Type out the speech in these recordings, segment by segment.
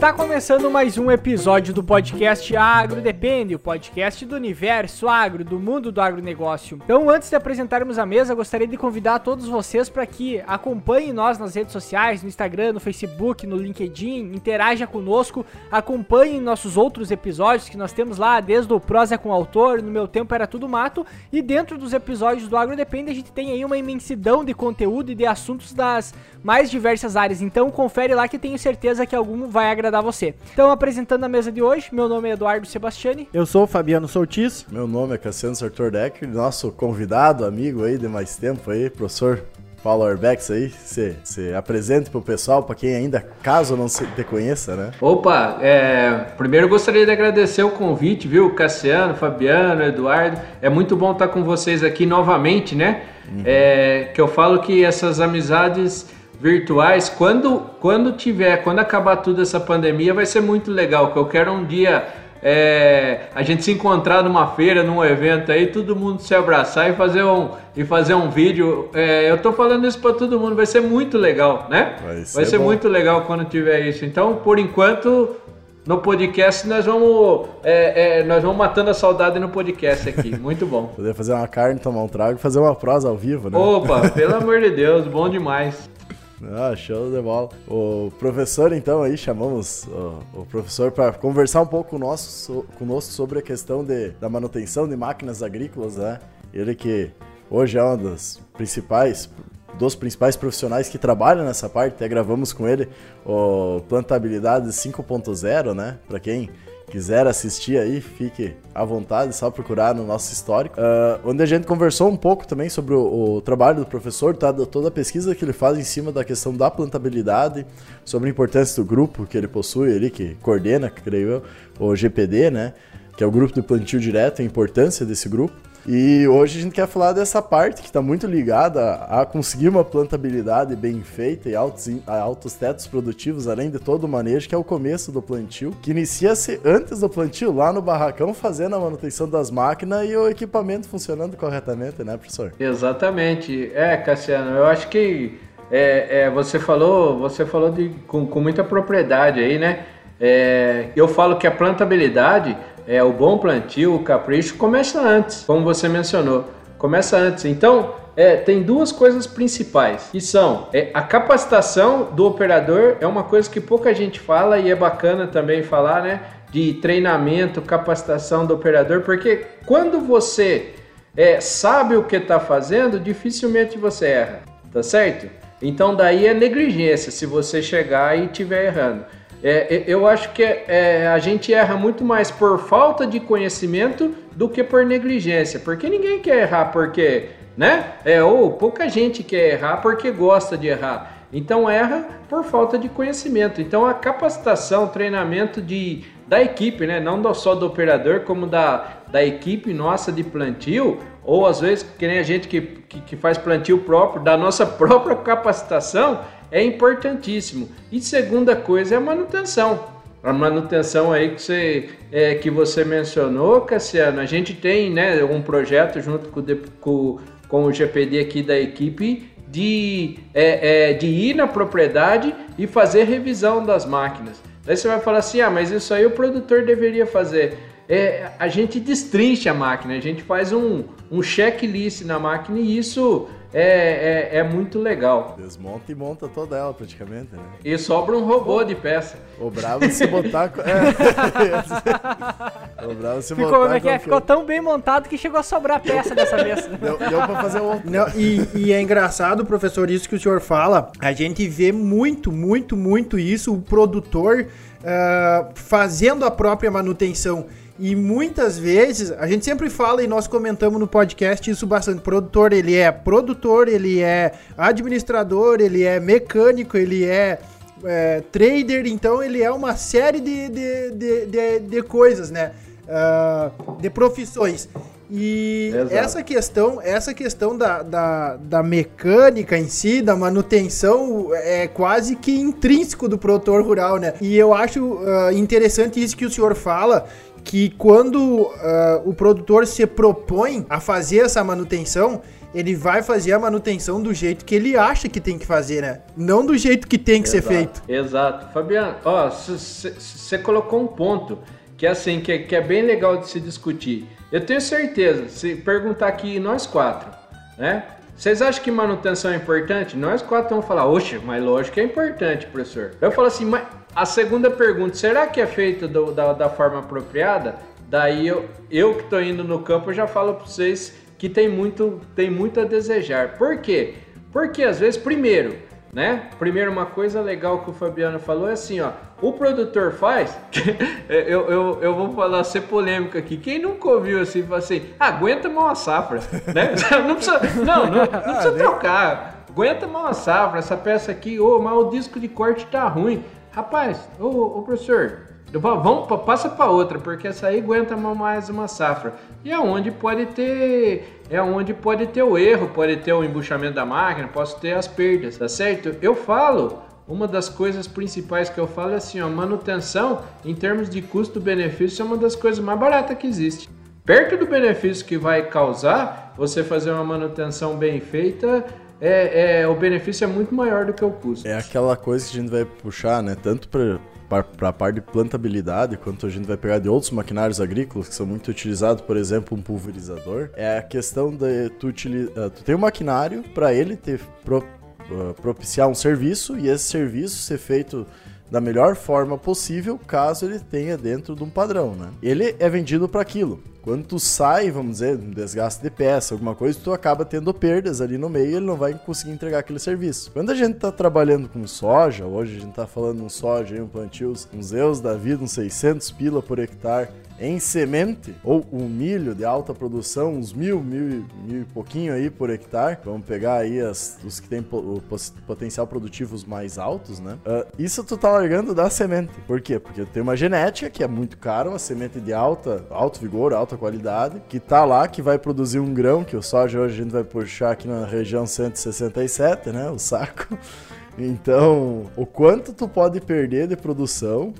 Está começando mais um episódio do podcast Agro Depende, o podcast do universo agro, do mundo do agronegócio. Então, antes de apresentarmos a mesa, gostaria de convidar todos vocês para que acompanhem nós nas redes sociais, no Instagram, no Facebook, no LinkedIn, interaja conosco, acompanhem nossos outros episódios que nós temos lá, desde o Prosa com o Autor, no meu tempo era tudo mato, e dentro dos episódios do Agro Depende a gente tem aí uma imensidão de conteúdo e de assuntos das mais diversas áreas. Então, confere lá que tenho certeza que algum vai agradar agradar você. Então, apresentando a mesa de hoje, meu nome é Eduardo Sebastiani. Eu sou o Fabiano Soltis. Meu nome é Cassiano Sartor Decker, nosso convidado, amigo aí de mais tempo aí, professor Paulo Arbex aí, você apresente pro pessoal, para quem ainda, caso não se te conheça, né? Opa, é, primeiro gostaria de agradecer o convite, viu, Cassiano, Fabiano, Eduardo, é muito bom estar com vocês aqui novamente, né? Uhum. É, que eu falo que essas amizades virtuais, quando, quando tiver, quando acabar tudo essa pandemia, vai ser muito legal, que eu quero um dia é, a gente se encontrar numa feira, num evento aí, todo mundo se abraçar e fazer um, e fazer um vídeo. É, eu tô falando isso para todo mundo, vai ser muito legal, né? Vai ser, vai ser muito legal quando tiver isso. Então, por enquanto, no podcast nós vamos é, é, nós vamos matando a saudade no podcast aqui. Muito bom. Poder fazer uma carne, tomar um trago e fazer uma prosa ao vivo, né? Opa, pelo amor de Deus, bom demais. Ah, show de bola. O professor, então, aí chamamos o, o professor para conversar um pouco conosco, so, conosco sobre a questão de, da manutenção de máquinas agrícolas, né? Ele que hoje é um dos principais dos principais profissionais que trabalham nessa parte, até gravamos com ele o Plantabilidade 5.0, né? Para quem quiser assistir aí, fique à vontade, só procurar no nosso histórico. Uh, onde a gente conversou um pouco também sobre o, o, trabalho do professor, tá? toda a pesquisa que ele faz em cima da questão da plantabilidade, sobre a importância do grupo que ele possui ali, que coordena, creio eu, o GPD, né? Que é o grupo do plantio direto, a importância desse grupo. E hoje a gente quer falar dessa parte que está muito ligada a conseguir uma plantabilidade bem feita e altos, altos tetos produtivos, além de todo o manejo, que é o começo do plantio, que inicia-se antes do plantio, lá no barracão, fazendo a manutenção das máquinas e o equipamento funcionando corretamente, né, professor? Exatamente. É, Cassiano, eu acho que é, é, você falou, você falou de, com, com muita propriedade aí, né? É, eu falo que a plantabilidade é, o bom plantio, o capricho, começa antes, como você mencionou. Começa antes. Então, é, tem duas coisas principais, que são é, a capacitação do operador, é uma coisa que pouca gente fala e é bacana também falar, né? De treinamento, capacitação do operador, porque quando você é, sabe o que está fazendo, dificilmente você erra, tá certo? Então daí é negligência se você chegar e estiver errando. É, eu acho que é, a gente erra muito mais por falta de conhecimento do que por negligência, porque ninguém quer errar porque, né? É, ou pouca gente quer errar porque gosta de errar. Então erra por falta de conhecimento. Então a capacitação, treinamento de, da equipe, né? não só do operador, como da, da equipe nossa de plantio, ou às vezes que nem a gente que, que, que faz plantio próprio, da nossa própria capacitação, é importantíssimo. E segunda coisa é a manutenção. A manutenção aí que você, é, que você mencionou, Cassiano, a gente tem né, um projeto junto com, com, com o GPD aqui da equipe de, é, é, de ir na propriedade e fazer revisão das máquinas. Daí você vai falar assim, ah, mas isso aí o produtor deveria fazer. É, a gente destrincha a máquina, a gente faz um, um checklist na máquina e isso é, é, é, muito legal. Desmonta e monta toda ela praticamente, né? E sobra um robô de peça. O bravo se botar. é. o bravo se ficou, botar. É, ficou tão bem montado que chegou a sobrar peça dessa vez. Deu, deu pra fazer outro. Não, e, e é engraçado, professor, isso que o senhor fala. A gente vê muito, muito, muito isso. O produtor uh, fazendo a própria manutenção. E muitas vezes, a gente sempre fala e nós comentamos no podcast isso bastante. Produtor, ele é produtor, ele é administrador, ele é mecânico, ele é, é trader, então ele é uma série de, de, de, de, de coisas, né? Uh, de profissões. E Exato. essa questão, essa questão da, da, da, mecânica em si, da manutenção, é quase que intrínseco do produtor rural, né? E eu acho uh, interessante isso que o senhor fala, que quando uh, o produtor se propõe a fazer essa manutenção, ele vai fazer a manutenção do jeito que ele acha que tem que fazer, né? Não do jeito que tem que exato, ser feito. Exato. Fabiano, ó, você colocou um ponto que é assim, que é, que é bem legal de se discutir. Eu tenho certeza, se perguntar aqui nós quatro, né? Vocês acham que manutenção é importante? Nós quatro vamos falar, oxe, mas lógico que é importante, professor. Eu falo assim, mas a segunda pergunta, será que é feito do, da, da forma apropriada? Daí eu, eu que estou indo no campo, já falo para vocês que tem muito, tem muito a desejar. Por quê? Porque às vezes, primeiro, né? Primeiro, uma coisa legal que o Fabiano falou é assim, ó. O produtor faz, eu, eu, eu vou falar, ser polêmico aqui. Quem nunca ouviu assim, fala assim, aguenta uma safra, né? Não precisa, não, não, não precisa ah, trocar. Aguenta uma safra, essa peça aqui, ô, oh, mas o disco de corte tá ruim. Rapaz, ô, ô professor, Vamos, passa para outra, porque essa aí aguenta mais uma safra. E é onde pode ter, é onde pode ter o erro, pode ter o embuchamento da máquina, posso ter as perdas, tá certo? Eu falo, uma das coisas principais que eu falo é assim, ó, manutenção em termos de custo-benefício é uma das coisas mais baratas que existe. Perto do benefício que vai causar, você fazer uma manutenção bem feita, é, é, o benefício é muito maior do que o custo. É aquela coisa que a gente vai puxar, né? Tanto para a parte de plantabilidade, quanto a gente vai pegar de outros maquinários agrícolas que são muito utilizados, por exemplo, um pulverizador, é a questão de tu, utilizar, tu tem um maquinário para ele ter pro, uh, propiciar um serviço e esse serviço ser feito da melhor forma possível, caso ele tenha dentro de um padrão, né? Ele é vendido para aquilo. Quando tu sai, vamos dizer, um desgaste de peça, alguma coisa, tu acaba tendo perdas ali no meio e ele não vai conseguir entregar aquele serviço. Quando a gente tá trabalhando com soja, hoje a gente tá falando um soja, um plantio, uns Zeus da vida, uns 600 pila por hectare, em semente ou um milho de alta produção, uns mil, mil, mil e pouquinho aí por hectare. Vamos pegar aí as, os que têm o potencial produtivos mais altos, né? Uh, isso tu tá largando da semente. Por quê? Porque tem uma genética que é muito cara, uma semente de alta, alto vigor, alta qualidade, que tá lá, que vai produzir um grão, que o soja hoje a gente vai puxar aqui na região 167, né? O saco. Então, o quanto tu pode perder de produção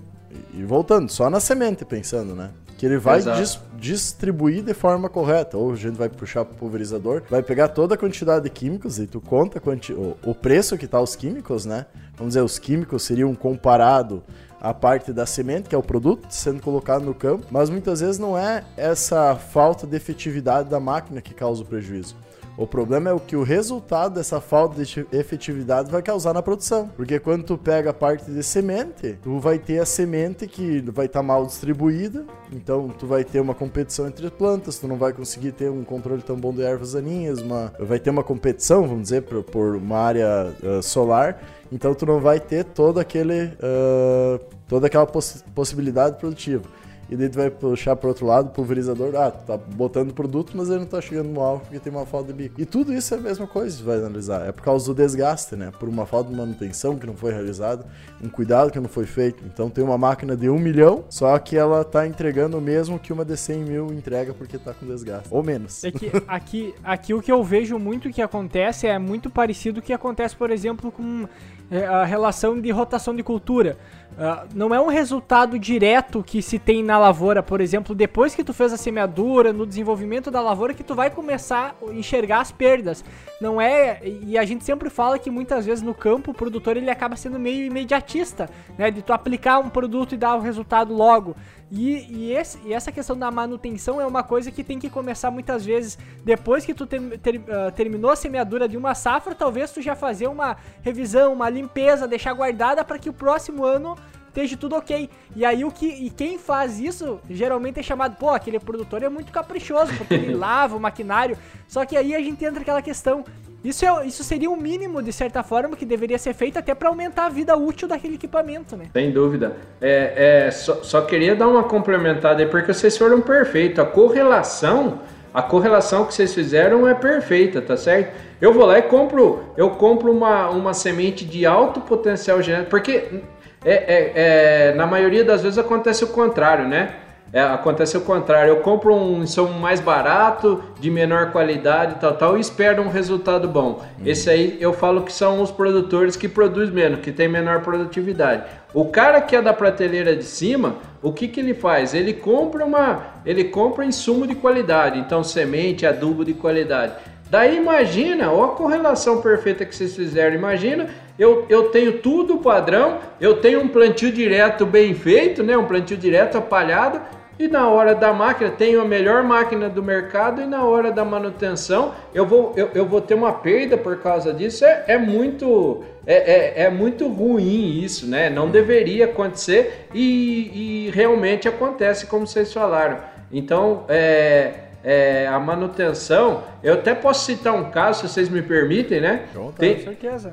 e voltando, só na semente pensando, né? que ele vai dis distribuir de forma correta. Ou a gente vai puxar pro pulverizador, vai pegar toda a quantidade de químicos e tu conta o, o preço que tá os químicos, né? Vamos dizer, os químicos seriam comparado à parte da semente, que é o produto sendo colocado no campo, mas muitas vezes não é essa falta de efetividade da máquina que causa o prejuízo. O problema é o que o resultado dessa falta de efetividade vai causar na produção. Porque quando tu pega a parte de semente, tu vai ter a semente que vai estar tá mal distribuída, então tu vai ter uma competição entre plantas, tu não vai conseguir ter um controle tão bom de ervas daninhas, uma... vai ter uma competição, vamos dizer, por, uma área uh, solar, então tu não vai ter todo aquele, uh, toda aquela poss possibilidade produtiva e daí tu vai puxar pro outro lado, pulverizador, ah, tá botando produto, mas ele não tá chegando no alvo porque tem uma falta de bico. E tudo isso é a mesma coisa, você vai analisar. É por causa do desgaste, né? Por uma falta de manutenção que não foi realizada, um cuidado que não foi feito. Então tem uma máquina de um milhão, só que ela tá entregando o mesmo que uma de 100 mil entrega porque tá com desgaste. Ou menos. É que aqui, aqui o que eu vejo muito que acontece é muito parecido o que acontece, por exemplo, com a relação de rotação de cultura. Uh, não é um resultado direto que se tem na lavoura, por exemplo, depois que tu fez a semeadura, no desenvolvimento da lavoura, que tu vai começar a enxergar as perdas. Não é. E a gente sempre fala que muitas vezes no campo o produtor ele acaba sendo meio imediatista, né? De tu aplicar um produto e dar o resultado logo. E, e, esse, e, essa questão da manutenção é uma coisa que tem que começar muitas vezes depois que tu ter, ter, uh, terminou a semeadura de uma safra, talvez tu já fazer uma revisão, uma limpeza, deixar guardada para que o próximo ano esteja tudo ok. E aí o que e quem faz isso geralmente é chamado, pô, aquele produtor é muito caprichoso, porque ele lava o maquinário. Só que aí a gente entra aquela questão, isso, é, isso seria o mínimo, de certa forma, que deveria ser feito até para aumentar a vida útil daquele equipamento, né? Sem dúvida. É, é só, só, queria dar uma complementada aí, porque vocês foram perfeitos. A correlação, a correlação que vocês fizeram é perfeita, tá certo? Eu vou lá e compro, eu compro uma, uma semente de alto potencial genético, porque é, é, é, na maioria das vezes acontece o contrário, né? É, acontece o contrário, eu compro um insumo mais barato, de menor qualidade tal, tal, e espero um resultado bom. Uhum. Esse aí eu falo que são os produtores que produzem menos, que tem menor produtividade. O cara que é da prateleira de cima, o que, que ele faz? Ele compra uma, ele compra insumo de qualidade, então semente, adubo de qualidade. Daí imagina, ó a correlação perfeita que vocês fizeram. Imagina, eu, eu tenho tudo padrão, eu tenho um plantio direto bem feito, né? Um plantio direto apalhado, e na hora da máquina, tenho a melhor máquina do mercado e na hora da manutenção eu vou, eu, eu vou ter uma perda por causa disso. É, é muito é, é, é, muito ruim isso, né? Não deveria acontecer e, e realmente acontece, como vocês falaram. Então, é, é, a manutenção, eu até posso citar um caso, se vocês me permitem, né? Tem,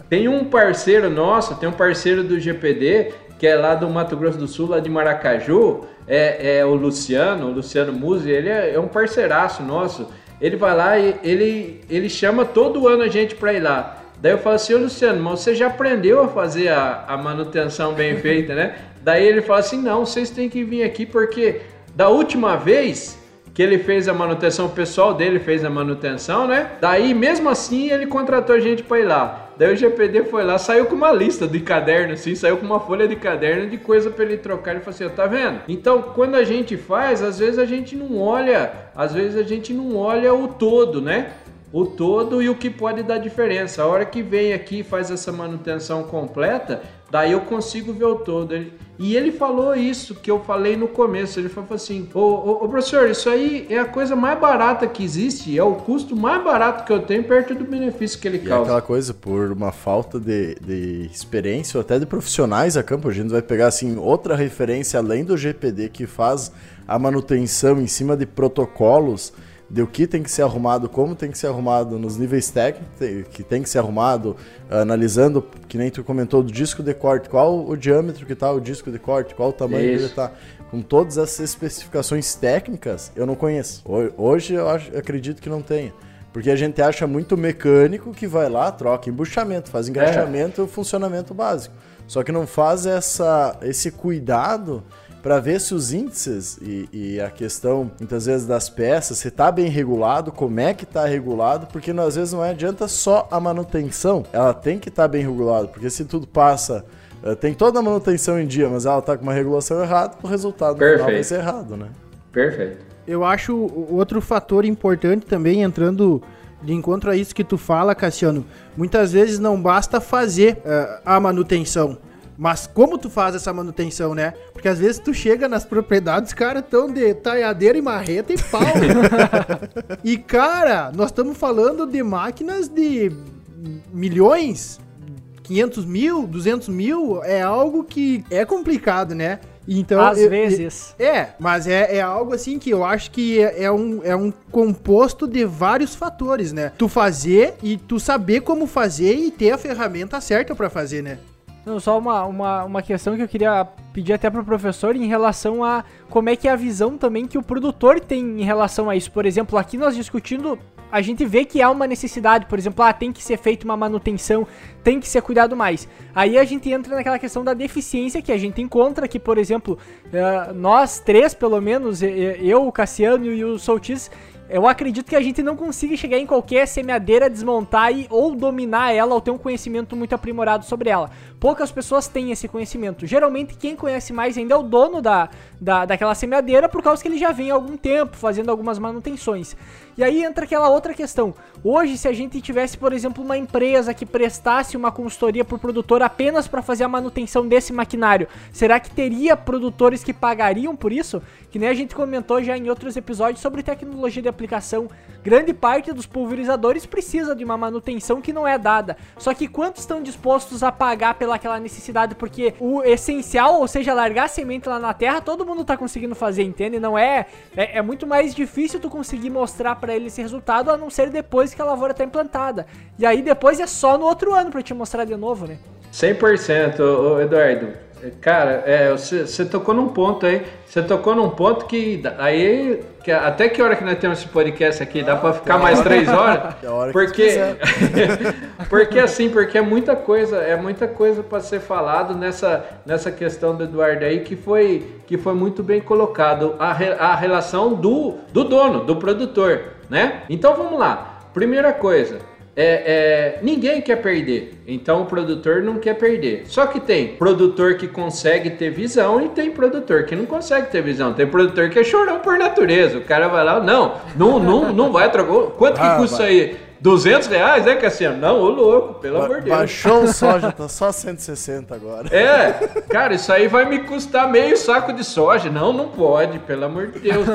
tem um parceiro nosso, tem um parceiro do GPD que é lá do Mato Grosso do Sul, lá de Maracaju, é, é o Luciano, o Luciano Musi, ele é, é, um parceiraço nosso. Ele vai lá e ele, ele chama todo ano a gente para ir lá. Daí eu falo assim, ô Luciano, mas você já aprendeu a fazer a, a manutenção bem feita, né? Daí ele fala assim, não, vocês têm que vir aqui porque da última vez que ele fez a manutenção, o pessoal dele fez a manutenção, né? Daí, mesmo assim, ele contratou a gente para ir lá. Daí o GPD foi lá, saiu com uma lista de caderno, assim, saiu com uma folha de caderno de coisa para ele trocar. Ele falou assim: tá vendo? Então, quando a gente faz, às vezes a gente não olha, às vezes a gente não olha o todo, né? o todo e o que pode dar diferença. A hora que vem aqui e faz essa manutenção completa, daí eu consigo ver o todo. E ele falou isso que eu falei no começo. Ele falou assim: ô, ô, ô, professor, isso aí é a coisa mais barata que existe, é o custo mais barato que eu tenho perto do benefício que ele e é causa. É aquela coisa, por uma falta de, de experiência ou até de profissionais a campo, a gente vai pegar assim outra referência além do GPD que faz a manutenção em cima de protocolos de o que tem que ser arrumado, como tem que ser arrumado nos níveis técnicos, que tem que ser arrumado, analisando, que nem tu comentou, do disco de corte, qual o diâmetro que está o disco de corte, qual o tamanho Isso. que ele está. Com todas essas especificações técnicas, eu não conheço. Hoje eu acho, acredito que não tenha. Porque a gente acha muito mecânico que vai lá, troca embuchamento, faz engraxamento e é. funcionamento básico. Só que não faz essa, esse cuidado para ver se os índices e, e, a questão, muitas vezes, das peças, se está bem regulado, como é que está regulado, porque às vezes não adianta só a manutenção, ela tem que estar tá bem regulada, porque se tudo passa eh, tem toda a manutenção em dia, mas ela está com uma regulação errada, o resultado Perfeito. final vai ser errado, né? Perfeito. Eu acho outro fator importante também, entrando de encontro a isso que tu fala, Cassiano, muitas vezes não basta fazer uh, a manutenção. Mas como tu faz essa manutenção, né? Porque às vezes tu chega nas propriedades, cara, tão de talhadeira e marreta e pau. e cara, nós estamos falando de máquinas de milhões, 500 mil, 200 mil, é algo que é complicado, né? Então, Às eu, vezes. É, mas é, é algo assim que eu acho que é, é, um, é um composto de vários fatores, né? Tu fazer e tu saber como fazer e ter a ferramenta certa para fazer, né? Não, só uma, uma, uma questão que eu queria pedir até pro professor em relação a como é que é a visão também que o produtor tem em relação a isso. Por exemplo, aqui nós discutindo, a gente vê que há uma necessidade, por exemplo, ah, tem que ser feita uma manutenção, tem que ser cuidado mais. Aí a gente entra naquela questão da deficiência que a gente encontra, que, por exemplo, uh, nós três, pelo menos, eu, o Cassiano e o Soltis, eu acredito que a gente não consiga chegar em qualquer semeadeira, desmontar e ou dominar ela ou ter um conhecimento muito aprimorado sobre ela. Poucas pessoas têm esse conhecimento. Geralmente quem conhece mais ainda é o dono da, da, daquela semeadeira por causa que ele já vem há algum tempo fazendo algumas manutenções. E aí entra aquela outra questão. Hoje, se a gente tivesse, por exemplo, uma empresa que prestasse uma consultoria para o produtor apenas para fazer a manutenção desse maquinário, será que teria produtores que pagariam por isso? Que nem a gente comentou já em outros episódios sobre tecnologia de aplicação. Grande parte dos pulverizadores precisa de uma manutenção que não é dada. Só que quantos estão dispostos a pagar pelaquela necessidade? Porque o essencial, ou seja, largar a semente lá na terra, todo mundo está conseguindo fazer, entende? Não é, é, é muito mais difícil tu conseguir mostrar para ele esse resultado a não ser depois que a lavoura está implantada. E aí depois é só no outro ano para te mostrar de novo, né? 100%, Eduardo. Cara, é, você, você tocou num ponto aí. Você tocou num ponto que aí que até que hora que nós temos esse podcast aqui dá para ficar mais três horas? É hora que porque porque assim, porque é muita coisa, é muita coisa para ser falado nessa nessa questão do Eduardo aí que foi que foi muito bem colocado a, re, a relação do do dono, do produtor, né? Então vamos lá. Primeira coisa, é, é, ninguém quer perder, então o produtor não quer perder. Só que tem produtor que consegue ter visão e tem produtor que não consegue ter visão. Tem produtor que é chorão por natureza. O cara vai lá, não, não, não, não vai trocar. Quanto que ah, custa vai. aí? 200 reais, né, Cassiano? Não, ô louco, pelo ba amor de Deus. Baixou o soja, tá só 160 agora. É, cara, isso aí vai me custar meio saco de soja. Não, não pode, pelo amor de Deus.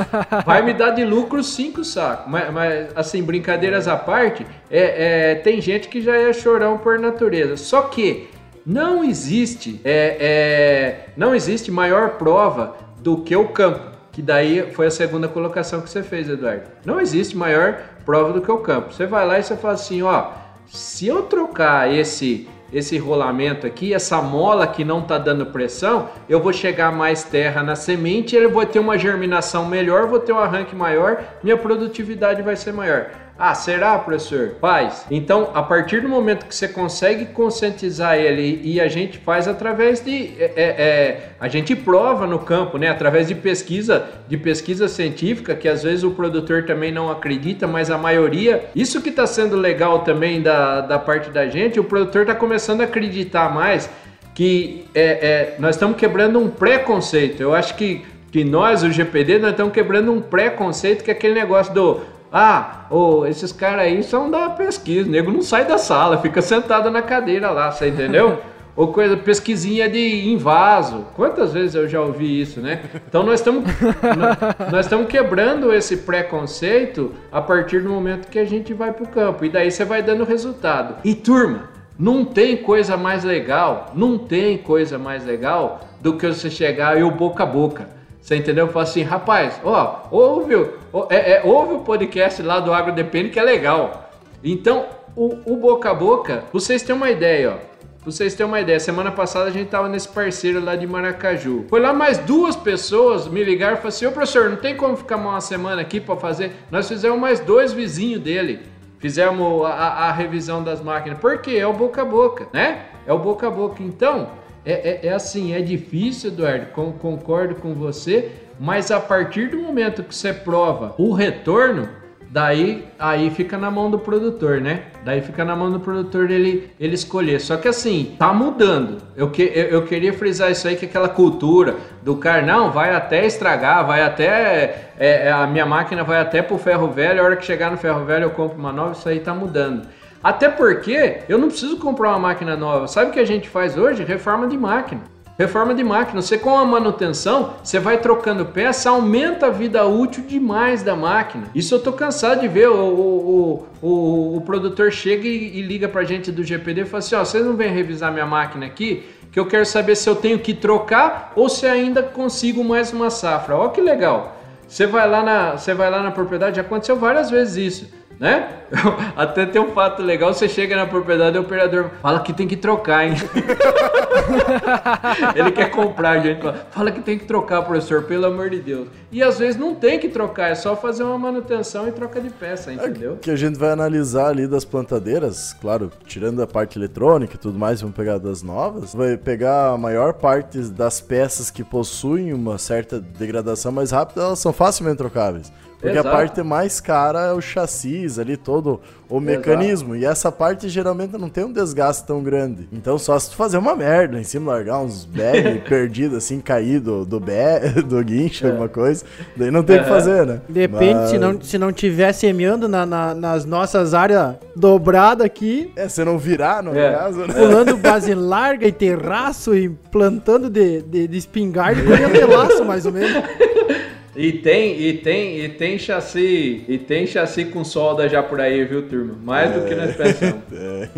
Vai me dar de lucro cinco sacos. Mas, mas assim, brincadeiras à parte, é, é, tem gente que já é chorão por natureza. Só que não existe, é, é, não existe maior prova do que o campo. Que daí foi a segunda colocação que você fez, Eduardo. Não existe maior prova do que o campo. Você vai lá e você fala assim, ó, se eu trocar esse esse rolamento aqui, essa mola que não está dando pressão, eu vou chegar mais terra na semente, ele vai ter uma germinação melhor, vou ter um arranque maior, minha produtividade vai ser maior. Ah, será, professor? Paz. Então, a partir do momento que você consegue conscientizar ele e a gente faz através de. É, é, é, a gente prova no campo, né? Através de pesquisa, de pesquisa científica, que às vezes o produtor também não acredita, mas a maioria. Isso que está sendo legal também da, da parte da gente, o produtor está começando a acreditar mais que é, é, nós estamos quebrando um preconceito. Eu acho que, que nós, o GPD, nós estamos quebrando um preconceito que é aquele negócio do ah, oh, esses caras aí são da pesquisa. O nego não sai da sala, fica sentado na cadeira lá, você entendeu? Ou coisa, pesquisinha de invaso. Quantas vezes eu já ouvi isso, né? Então nós estamos nós estamos quebrando esse preconceito a partir do momento que a gente vai para o campo. E daí você vai dando resultado. E turma, não tem coisa mais legal, não tem coisa mais legal do que você chegar e o boca a boca. Você entendeu? Fala assim, rapaz, ó, ouve, é, é, ouve o podcast lá do Agro Depende que é legal. Então, o, o boca a boca, vocês têm uma ideia, ó. Vocês têm uma ideia, semana passada a gente tava nesse parceiro lá de Maracaju. Foi lá mais duas pessoas me ligaram e falaram assim: Ô professor, não tem como ficar uma semana aqui para fazer? Nós fizemos mais dois vizinhos dele. Fizemos a, a, a revisão das máquinas. Por quê? É o boca a boca, né? É o boca a boca. Então, é, é, é assim, é difícil, Eduardo, com, concordo com você, mas a partir do momento que você prova o retorno, daí aí fica na mão do produtor, né? Daí fica na mão do produtor ele, ele escolher. Só que assim, tá mudando. Eu, que, eu, eu queria frisar isso aí, que aquela cultura do cara, não, vai até estragar, vai até. É, é, a minha máquina vai até pro ferro velho, a hora que chegar no ferro velho eu compro uma nova, isso aí tá mudando. Até porque eu não preciso comprar uma máquina nova. Sabe o que a gente faz hoje? Reforma de máquina. Reforma de máquina. Você com a manutenção, você vai trocando peça, aumenta a vida útil demais da máquina. Isso eu tô cansado de ver. O, o, o, o produtor chega e, e liga pra gente do GPD e fala assim: ó, vocês não vêm revisar minha máquina aqui? Que eu quero saber se eu tenho que trocar ou se ainda consigo mais uma safra. Ó, que legal. Você vai lá na, você vai lá na propriedade, aconteceu várias vezes isso né? Até tem um fato legal, você chega na propriedade e o operador fala que tem que trocar, hein? Ele quer comprar, gente. Fala que tem que trocar, professor, pelo amor de Deus. E às vezes não tem que trocar, é só fazer uma manutenção e troca de peça, é entendeu? É que a gente vai analisar ali das plantadeiras, claro, tirando a parte eletrônica e tudo mais, vamos pegar das novas, vai pegar a maior parte das peças que possuem uma certa degradação mais rápida, elas são facilmente trocáveis. Porque Exato. a parte mais cara é o chassis ali, todo o mecanismo. Exato. E essa parte geralmente não tem um desgaste tão grande. Então só se tu fazer uma merda em cima, largar uns bag perdidos assim, caído do, be do guincho, é. alguma coisa, daí não tem o que fazer, né? Depende, Mas... se, não, se não tiver semeando na, na, nas nossas áreas dobradas aqui. É, se não virar, no é. caso, né? Pulando base larga e terraço e plantando de, de, de espingarda e colhendo laço, mais ou menos. E tem, e tem, e tem chassi, e tem chassi com solda já por aí, viu, turma? Mais é, do que nós pensamos. É.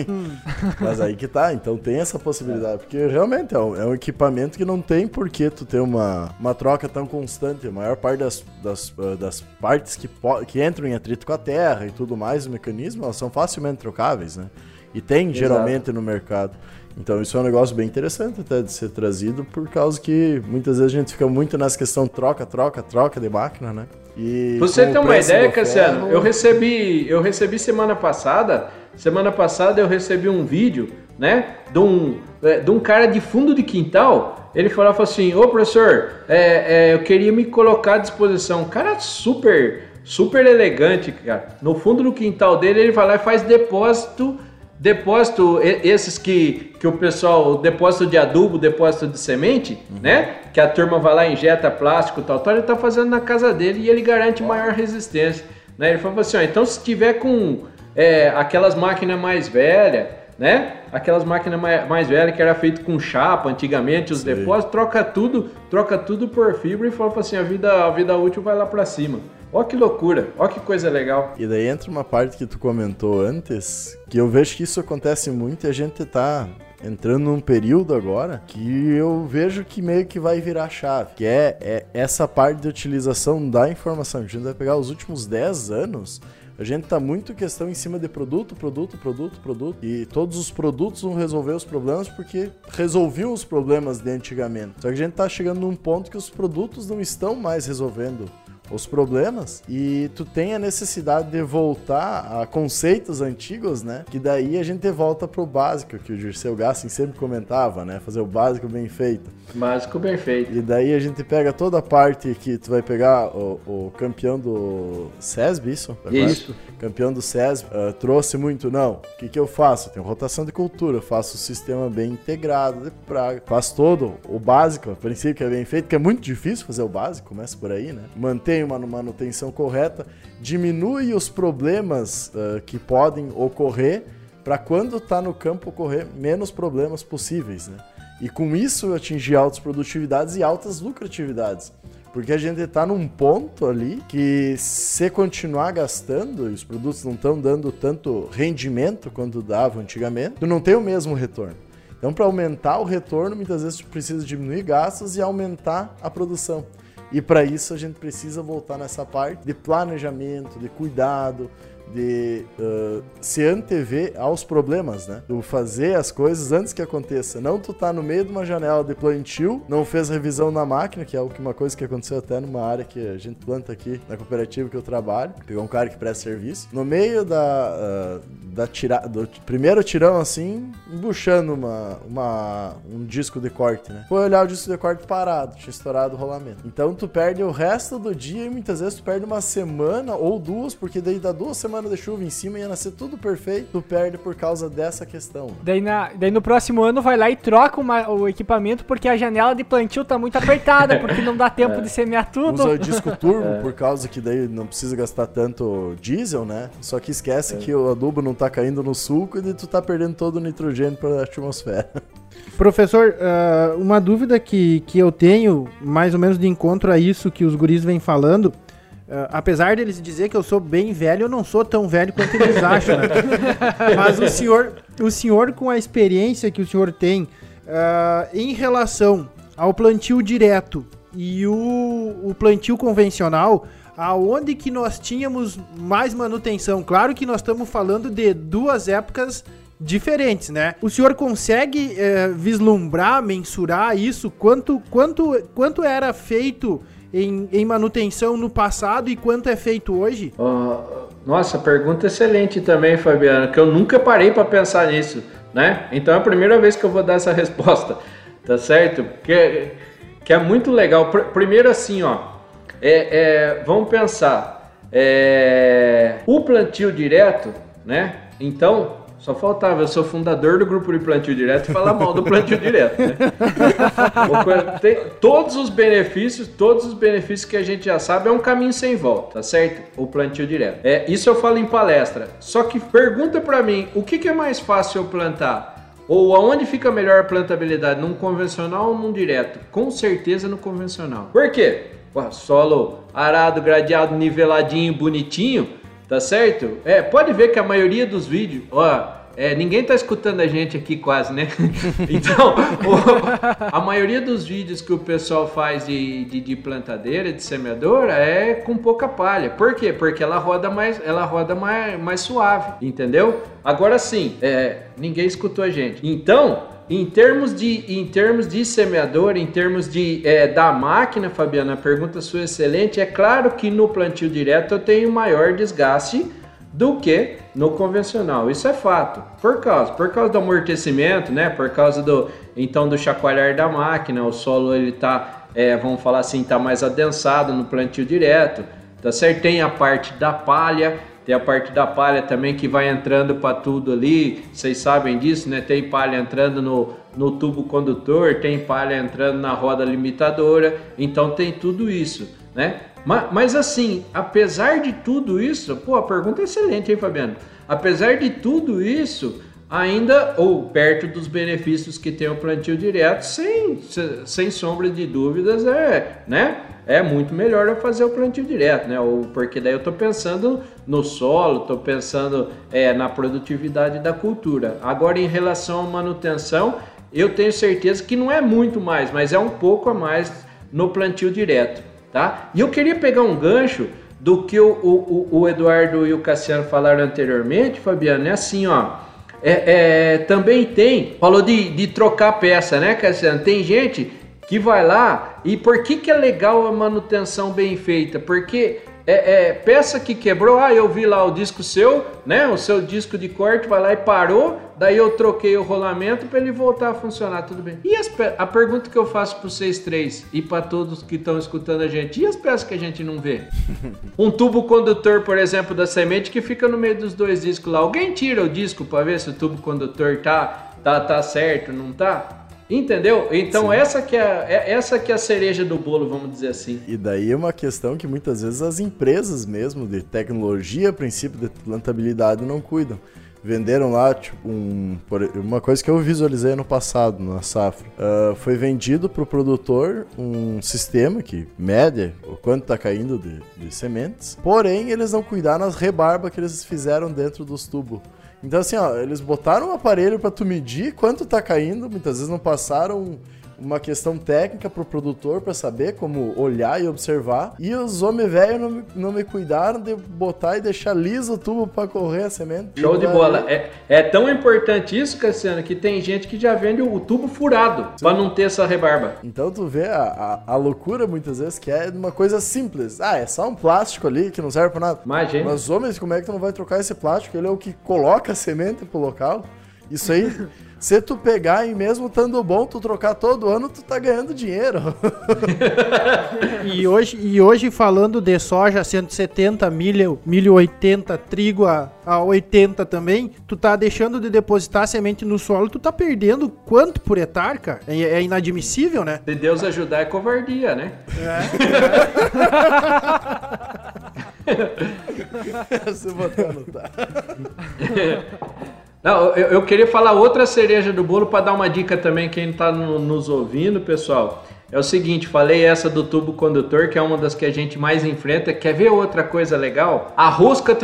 Mas aí que tá, então tem essa possibilidade, porque realmente é um, é um, equipamento que não tem por que tu ter uma, uma troca tão constante. A maior parte das, das, ah, das partes que, que entram em atrito com a terra e tudo mais, o mecanismo, elas são facilmente trocáveis, né? E tem Exato. geralmente no mercado. Então isso é um negócio bem interessante até de ser trazido, por causa que muitas vezes a gente fica muito nessa questão troca, troca, troca de máquina, né? E você tem uma ideia, Cassiano? Ferro... Eu recebi, eu recebi semana passada, semana passada eu recebi um vídeo, né, de um, é, de um cara de fundo de quintal. Ele falava assim: Ô professor, é, é, eu queria me colocar à disposição. Um cara super, super elegante, cara. No fundo do quintal dele, ele vai lá e faz depósito depósito, esses que, que o pessoal, depósito de adubo, depósito de semente, uhum. né? Que a turma vai lá, injeta plástico tal, tal, ele tá fazendo na casa dele e ele garante maior resistência. Né? Ele falou assim, ó, então se tiver com é, aquelas máquinas mais velhas, né? Aquelas máquinas mais, mais velhas que era feito com chapa antigamente, os Sim. depósitos, troca tudo, troca tudo por fibra e falou assim, a vida, a vida útil vai lá para cima. Ó que loucura, ó que coisa legal. E daí entra uma parte que tu comentou antes, que eu vejo que isso acontece muito e a gente tá entrando num período agora que eu vejo que meio que vai virar chave, que é, é essa parte de utilização da informação. A gente vai pegar os últimos 10 anos, a gente tá muito questão em cima de produto, produto, produto, produto. E todos os produtos vão resolver os problemas porque resolviam os problemas de antigamente. Só que a gente tá chegando num ponto que os produtos não estão mais resolvendo os problemas e tu tem a necessidade de voltar a conceitos antigos, né? Que daí a gente volta pro básico que o Dirceu Gassin sempre comentava, né? Fazer o básico bem feito. Básico bem feito. E daí a gente pega toda a parte que tu vai pegar o, o campeão do SESB, isso? Isso. Campeão do SESB uh, trouxe muito, não. O que que eu faço? Eu tenho rotação de cultura, faço o sistema bem integrado de praga, faço todo o básico, a princípio que é bem feito, que é muito difícil fazer o básico, começa por aí, né? Manter tem uma manutenção correta, diminui os problemas uh, que podem ocorrer para quando está no campo ocorrer menos problemas possíveis, né? E com isso atingir altas produtividades e altas lucratividades. Porque a gente está num ponto ali que se continuar gastando e os produtos não estão dando tanto rendimento quanto davam antigamente, tu não tem o mesmo retorno. Então, para aumentar o retorno, muitas vezes tu precisa diminuir gastos e aumentar a produção. E para isso a gente precisa voltar nessa parte de planejamento, de cuidado, de uh, se antever aos problemas, né? Tu fazer as coisas antes que aconteça. Não tu tá no meio de uma janela de plantio, não fez revisão na máquina, que é uma coisa que aconteceu até numa área que a gente planta aqui na cooperativa que eu trabalho. Pegou um cara que presta serviço. No meio da, uh, da tira, do primeiro tirão assim, embuchando uma, uma, um disco de corte, né? Foi olhar o disco de corte parado, tinha estourado o rolamento. Então tu perde o resto do dia e muitas vezes tu perde uma semana ou duas, porque daí dá duas semanas semana de chuva em cima ia nascer tudo perfeito, tu perde por causa dessa questão. Daí, na, daí no próximo ano vai lá e troca uma, o equipamento porque a janela de plantio tá muito apertada, porque não dá tempo é. de semear tudo. Usa o disco turbo é. por causa que daí não precisa gastar tanto diesel, né? Só que esquece é. que o adubo não tá caindo no sulco e tu tá perdendo todo o nitrogênio para a atmosfera. Professor, uh, uma dúvida que, que eu tenho, mais ou menos de encontro a isso que os guris vêm falando, apesar deles dizer que eu sou bem velho, eu não sou tão velho quanto eles acham, né? Mas o senhor, o senhor com a experiência que o senhor tem uh, em relação ao plantio direto e o, o plantio convencional, aonde que nós tínhamos mais manutenção? Claro que nós estamos falando de duas épocas diferentes, né? O senhor consegue uh, vislumbrar, mensurar isso? Quanto, quanto, quanto era feito em, em manutenção no passado e quanto é feito hoje? Nossa, pergunta excelente também, Fabiano, que eu nunca parei para pensar nisso, né? Então é a primeira vez que eu vou dar essa resposta, tá certo? Que, que é muito legal. Primeiro assim, ó, é, é, vamos pensar, é, o plantio direto, né? Então só faltava, eu sou fundador do grupo de plantio direto e falar mal do plantio direto, né? Tem todos os benefícios, todos os benefícios que a gente já sabe, é um caminho sem volta, tá certo? O plantio direto. É, isso eu falo em palestra. Só que pergunta para mim, o que, que é mais fácil eu plantar? Ou aonde fica melhor a plantabilidade, num convencional ou num direto? Com certeza no convencional. Por quê? solo arado, gradeado, niveladinho, bonitinho Tá certo? É, pode ver que a maioria dos vídeos, ó, é, ninguém tá escutando a gente aqui quase, né? então, o, a maioria dos vídeos que o pessoal faz de, de, de, plantadeira, de semeadora, é com pouca palha. Por quê? Porque ela roda mais, ela roda mais, mais suave, entendeu? Agora sim, é, ninguém escutou a gente. Então, em termos de, em termos de semeador, em termos de é, da máquina, Fabiana, a pergunta sua é excelente. É claro que no plantio direto eu tenho maior desgaste do que no convencional. Isso é fato. Por causa, por causa do amortecimento, né? Por causa do então do chacoalhar da máquina, o solo ele tá, é, vamos falar assim, tá mais adensado no plantio direto. Tá certo? Tem a parte da palha, tem a parte da palha também que vai entrando para tudo ali. Vocês sabem disso, né? Tem palha entrando no, no tubo condutor, tem palha entrando na roda limitadora. Então tem tudo isso, né? Mas, mas, assim, apesar de tudo isso, pô, a pergunta é excelente, hein, Fabiano? Apesar de tudo isso, ainda, ou perto dos benefícios que tem o plantio direto, sem, sem sombra de dúvidas, é, né? É muito melhor eu fazer o plantio direto, né? Porque daí eu estou pensando no solo, estou pensando é, na produtividade da cultura. Agora, em relação à manutenção, eu tenho certeza que não é muito mais, mas é um pouco a mais no plantio direto tá? E eu queria pegar um gancho do que o, o, o Eduardo e o Cassiano falaram anteriormente, Fabiano, é assim, ó. É, é, também tem, falou de, de trocar peça, né, Cassiano? Tem gente que vai lá e por que, que é legal a manutenção bem feita? Porque é, é, peça que quebrou, ah, eu vi lá o disco seu, né? O seu disco de corte vai lá e parou, daí eu troquei o rolamento para ele voltar a funcionar, tudo bem. E as a pergunta que eu faço para vocês três e para todos que estão escutando a gente, e as peças que a gente não vê? um tubo condutor, por exemplo, da semente que fica no meio dos dois discos lá. Alguém tira o disco para ver se o tubo condutor tá, tá, tá certo, não tá? Entendeu? Então essa que, é, é, essa que é a cereja do bolo, vamos dizer assim. E daí é uma questão que muitas vezes as empresas mesmo de tecnologia, princípio de plantabilidade, não cuidam. Venderam lá, tipo, um, uma coisa que eu visualizei no passado, na safra. Uh, foi vendido para o produtor um sistema que mede o quanto está caindo de, de sementes. Porém, eles não cuidaram as rebarbas que eles fizeram dentro dos tubos. Então, assim, ó, eles botaram um aparelho para tu medir quanto tá caindo, muitas vezes não passaram uma questão técnica pro produtor para saber como olhar e observar. E os homens velhos não, me, não me cuidaram de botar e deixar liso o tubo para correr a semente. Show de bola. É, é tão importante isso, Cassiano, que tem gente que já vende o tubo furado para não ter essa rebarba. Então tu vê a, a, a, loucura muitas vezes que é uma coisa simples. Ah, é só um plástico ali que não serve para nada. Imagina. Mas homens, como é que tu não vai trocar esse plástico? Ele é o que coloca a semente pro local. Isso aí Se tu pegar e mesmo estando bom, tu trocar todo ano, tu tá ganhando dinheiro. e, hoje, e hoje, falando de soja 170, milho, milho 80, trigo a, a 80 também, tu tá deixando de depositar semente no solo, tu tá perdendo quanto por hectare, cara? É, é inadmissível, né? Se Deus ajudar, é covardia, né? É. Se botar, tá. Não, eu, eu, queria falar outra cereja do bolo para dar uma dica também quem está no, nos ouvindo, pessoal. É o seguinte, falei essa do tubo condutor, que é uma das que a gente mais enfrenta. Quer ver outra coisa legal? A rosca,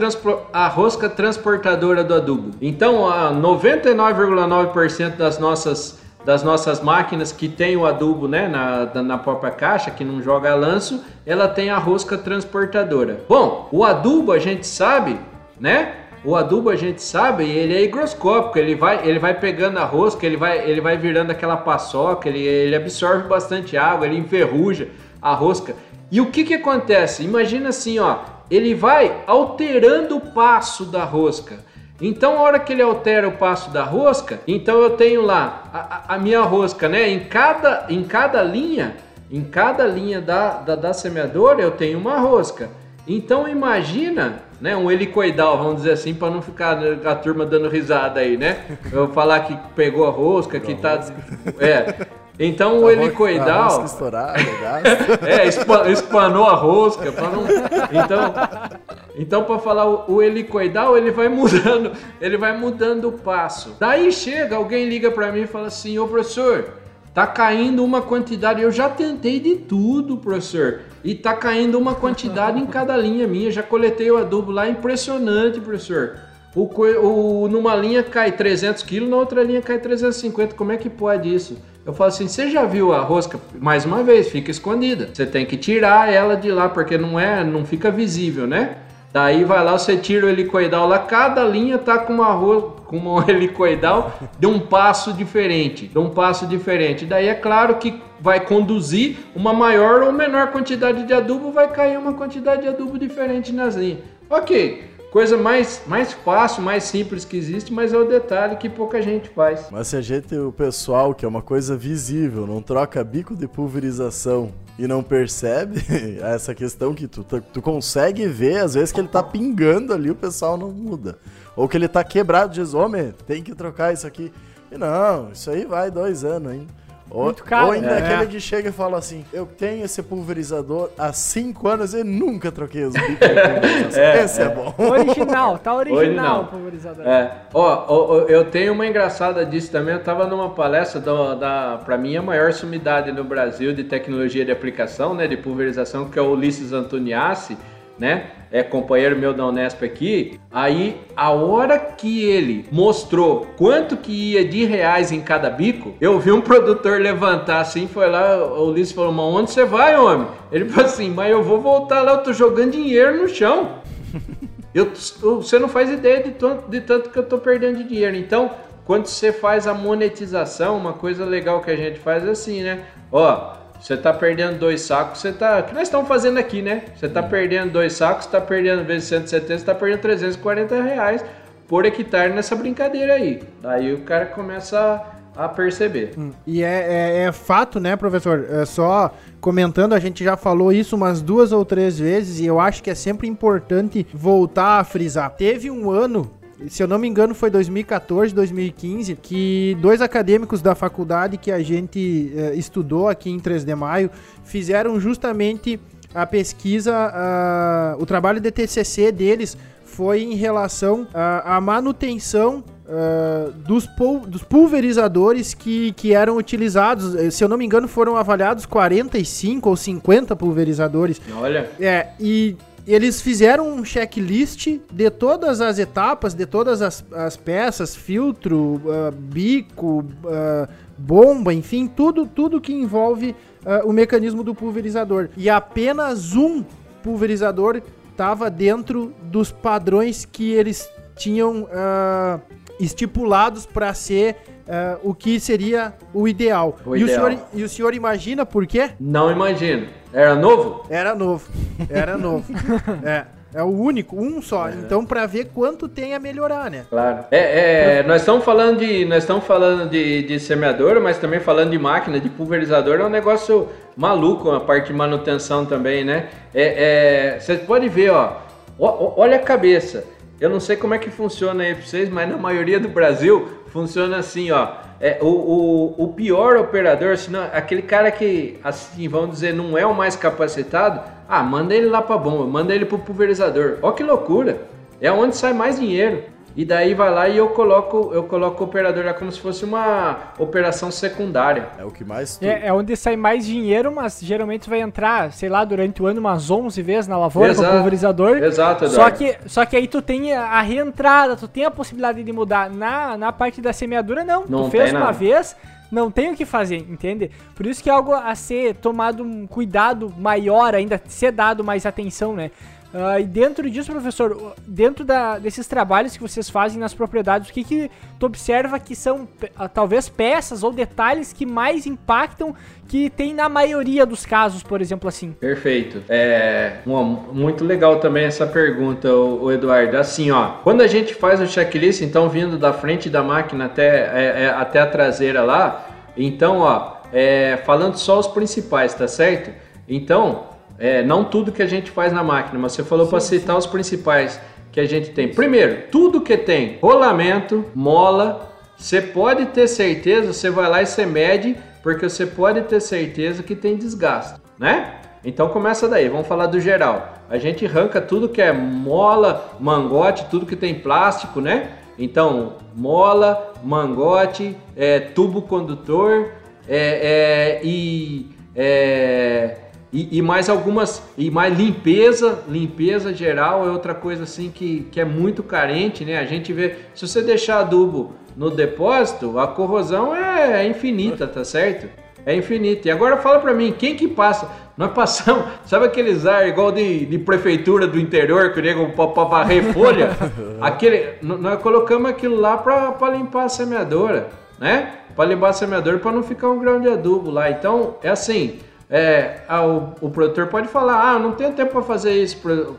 a rosca transportadora do adubo. Então, 99,9% das nossas das nossas máquinas que tem o adubo né, na, na própria caixa, que não joga lanço, ela tem a rosca transportadora. Bom, o adubo a gente sabe, né? O adubo a gente sabe, ele é higroscópico, ele vai, ele vai pegando a rosca, ele vai, ele vai virando aquela paçoca, ele, ele absorve bastante água, ele enferruja a rosca. E o que que acontece? Imagina assim, ó, ele vai alterando o passo da rosca. Então, a hora que ele altera o passo da rosca, então eu tenho lá a, a minha rosca, né? Em cada, em cada linha, em cada linha da, da, da semeadora, eu tenho uma rosca. Então, imagina né, um helicoidal, vamos dizer assim, para não ficar a turma dando risada aí, né? Eu falar que pegou a rosca, que tá. É. Então o helicoidal. A rosca estourada, é, espanou a rosca. Não... Então, então para falar o, o helicoidal, ele vai mudando, ele vai mudando o passo. Daí chega, alguém liga para mim e fala assim: Ô professor, tá caindo uma quantidade. Eu já tentei de tudo, professor e tá caindo uma quantidade em cada linha minha. Já coletei o adubo lá, impressionante, professor. O, o, numa linha cai 300 kg, na outra linha cai 350. Como é que pode isso? Eu falo assim, você já viu a rosca? Mais uma vez, fica escondida. Você tem que tirar ela de lá porque não é, não fica visível, né? Daí vai lá, você tira o helicoidal lá, cada linha tá com uma rua, com um helicoidal de um passo diferente, de um passo diferente. Daí é claro que vai conduzir uma maior ou menor quantidade de adubo, vai cair uma quantidade de adubo diferente nas linhas. Ok, coisa mais, mais fácil, mais simples que existe, mas é o detalhe que pouca gente faz. Mas se a gente, o pessoal, que é uma coisa visível, não troca bico de pulverização e não percebe essa questão que tu, tu consegue ver, às vezes, que ele tá pingando ali, o pessoal não muda. Ou que ele tá quebrado, diz, homem, tem que trocar isso aqui. E não, isso aí vai dois anos ainda. Ou, Muito caro. Ou ainda é. aquele que chega e fala assim: Eu tenho esse pulverizador há 5 anos e nunca troquei os bicos é, Esse é. é. bom. Original, tá original, original. o pulverizador. É. Ó, ó, eu tenho uma engraçada disso também. Eu tava numa palestra do, da, pra mim, a maior sumidade no Brasil de tecnologia de aplicação, né, de pulverização, que é o Ulisses Antoniassi né? É companheiro meu da Unesp aqui. Aí, a hora que ele mostrou quanto que ia de reais em cada bico, eu vi um produtor levantar assim, foi lá, o Ulisses falou, mas onde você vai, homem? Ele falou assim, mas eu vou voltar lá, eu tô jogando dinheiro no chão. Eu, você não faz ideia de tanto, de tanto que eu tô perdendo de dinheiro. Então, quando você faz a monetização, uma coisa legal que a gente faz é assim, né? Ó, você tá perdendo dois sacos, você tá. O que nós estamos fazendo aqui, né? Você tá perdendo dois sacos, tá perdendo vezes 170, você tá perdendo 340 reais por hectare nessa brincadeira aí. Daí o cara começa a, a perceber. Hum. E é, é, é, fato, né, professor? É só comentando, a gente já falou isso umas duas ou três vezes e eu acho que é sempre importante voltar a frisar. Teve um ano se eu não me engano, foi 2014, 2015, que dois acadêmicos da faculdade que a gente uh, estudou aqui em 3 de maio fizeram justamente a pesquisa, uh, o trabalho de TCC deles foi em relação à manutenção Uh, dos, pul dos pulverizadores que, que eram utilizados. Eh, se eu não me engano, foram avaliados 45 ou 50 pulverizadores. Olha. É, e eles fizeram um checklist de todas as etapas, de todas as, as peças, filtro, uh, bico, uh, bomba, enfim, tudo, tudo que envolve uh, o mecanismo do pulverizador. E apenas um pulverizador estava dentro dos padrões que eles tinham estipulados para ser o que seria o ideal. O e, ideal. O senhor, e o senhor imagina por quê? Não imagino. Era novo? Era novo. Era novo. é. É o único, um só. É. Então, para ver quanto tem a melhorar, né? Claro. É, é nós estamos falando de, nós estamos falando de, de semeadora, mas também falando de máquina, de pulverizador, é um negócio maluco a parte de manutenção também, né? É, é, você pode ver, ó, ó, olha a cabeça. Eu não sei como é que funciona aí para vocês, mas na maioria do Brasil funciona assim, ó é, o, o, o, pior operador, senão, aquele cara que, assim, vamos dizer, não é o mais capacitado, ah, manda ele lá para bomba, manda ele para o pulverizador. Ó que loucura! É onde sai mais dinheiro. E daí vai lá e eu coloco, eu coloco o operador lá como se fosse uma operação secundária. É o que mais. Tu... É, é, onde sai mais dinheiro, mas geralmente vai entrar, sei lá, durante o ano umas 11 vezes na lavoura Exato. com o pulverizador. Exato, Eduardo. Só que, só que aí tu tem a reentrada, tu tem a possibilidade de mudar. Na, na parte da semeadura, não. não tu fez uma vez, não tem o que fazer, entende? Por isso que é algo a ser tomado um cuidado maior ainda, ser dado mais atenção, né? Uh, e dentro disso, professor, dentro da, desses trabalhos que vocês fazem nas propriedades, o que, que tu observa que são uh, talvez peças ou detalhes que mais impactam que tem na maioria dos casos, por exemplo, assim? Perfeito. É muito legal também essa pergunta, o, o, Eduardo. Assim, ó, quando a gente faz o checklist, então vindo da frente da máquina até, é, é, até a traseira lá, então, ó, é, falando só os principais, tá certo? Então, é, não tudo que a gente faz na máquina, mas você falou para citar os principais que a gente tem. Primeiro, tudo que tem rolamento, mola, você pode ter certeza, você vai lá e você mede, porque você pode ter certeza que tem desgaste, né? Então começa daí, vamos falar do geral. A gente arranca tudo que é mola, mangote, tudo que tem plástico, né? Então, mola, mangote, é, tubo condutor é, é, e é, e, e, mais algumas, e mais limpeza, limpeza geral é outra coisa assim que, que é muito carente, né? A gente vê, se você deixar adubo no depósito, a corrosão é, é infinita, tá certo? É infinito. E agora fala para mim, quem que passa? Nós passamos, sabe aqueles ar igual de, de prefeitura do interior, que nego para varrer folha? Aquele, nós colocamos aquilo lá para limpar a semeadora, né? Para limpar a semeadora para não ficar um grão de adubo lá. Então, é assim, é, a, o, o, produtor pode falar, ah, não tenho tempo para fazer isso,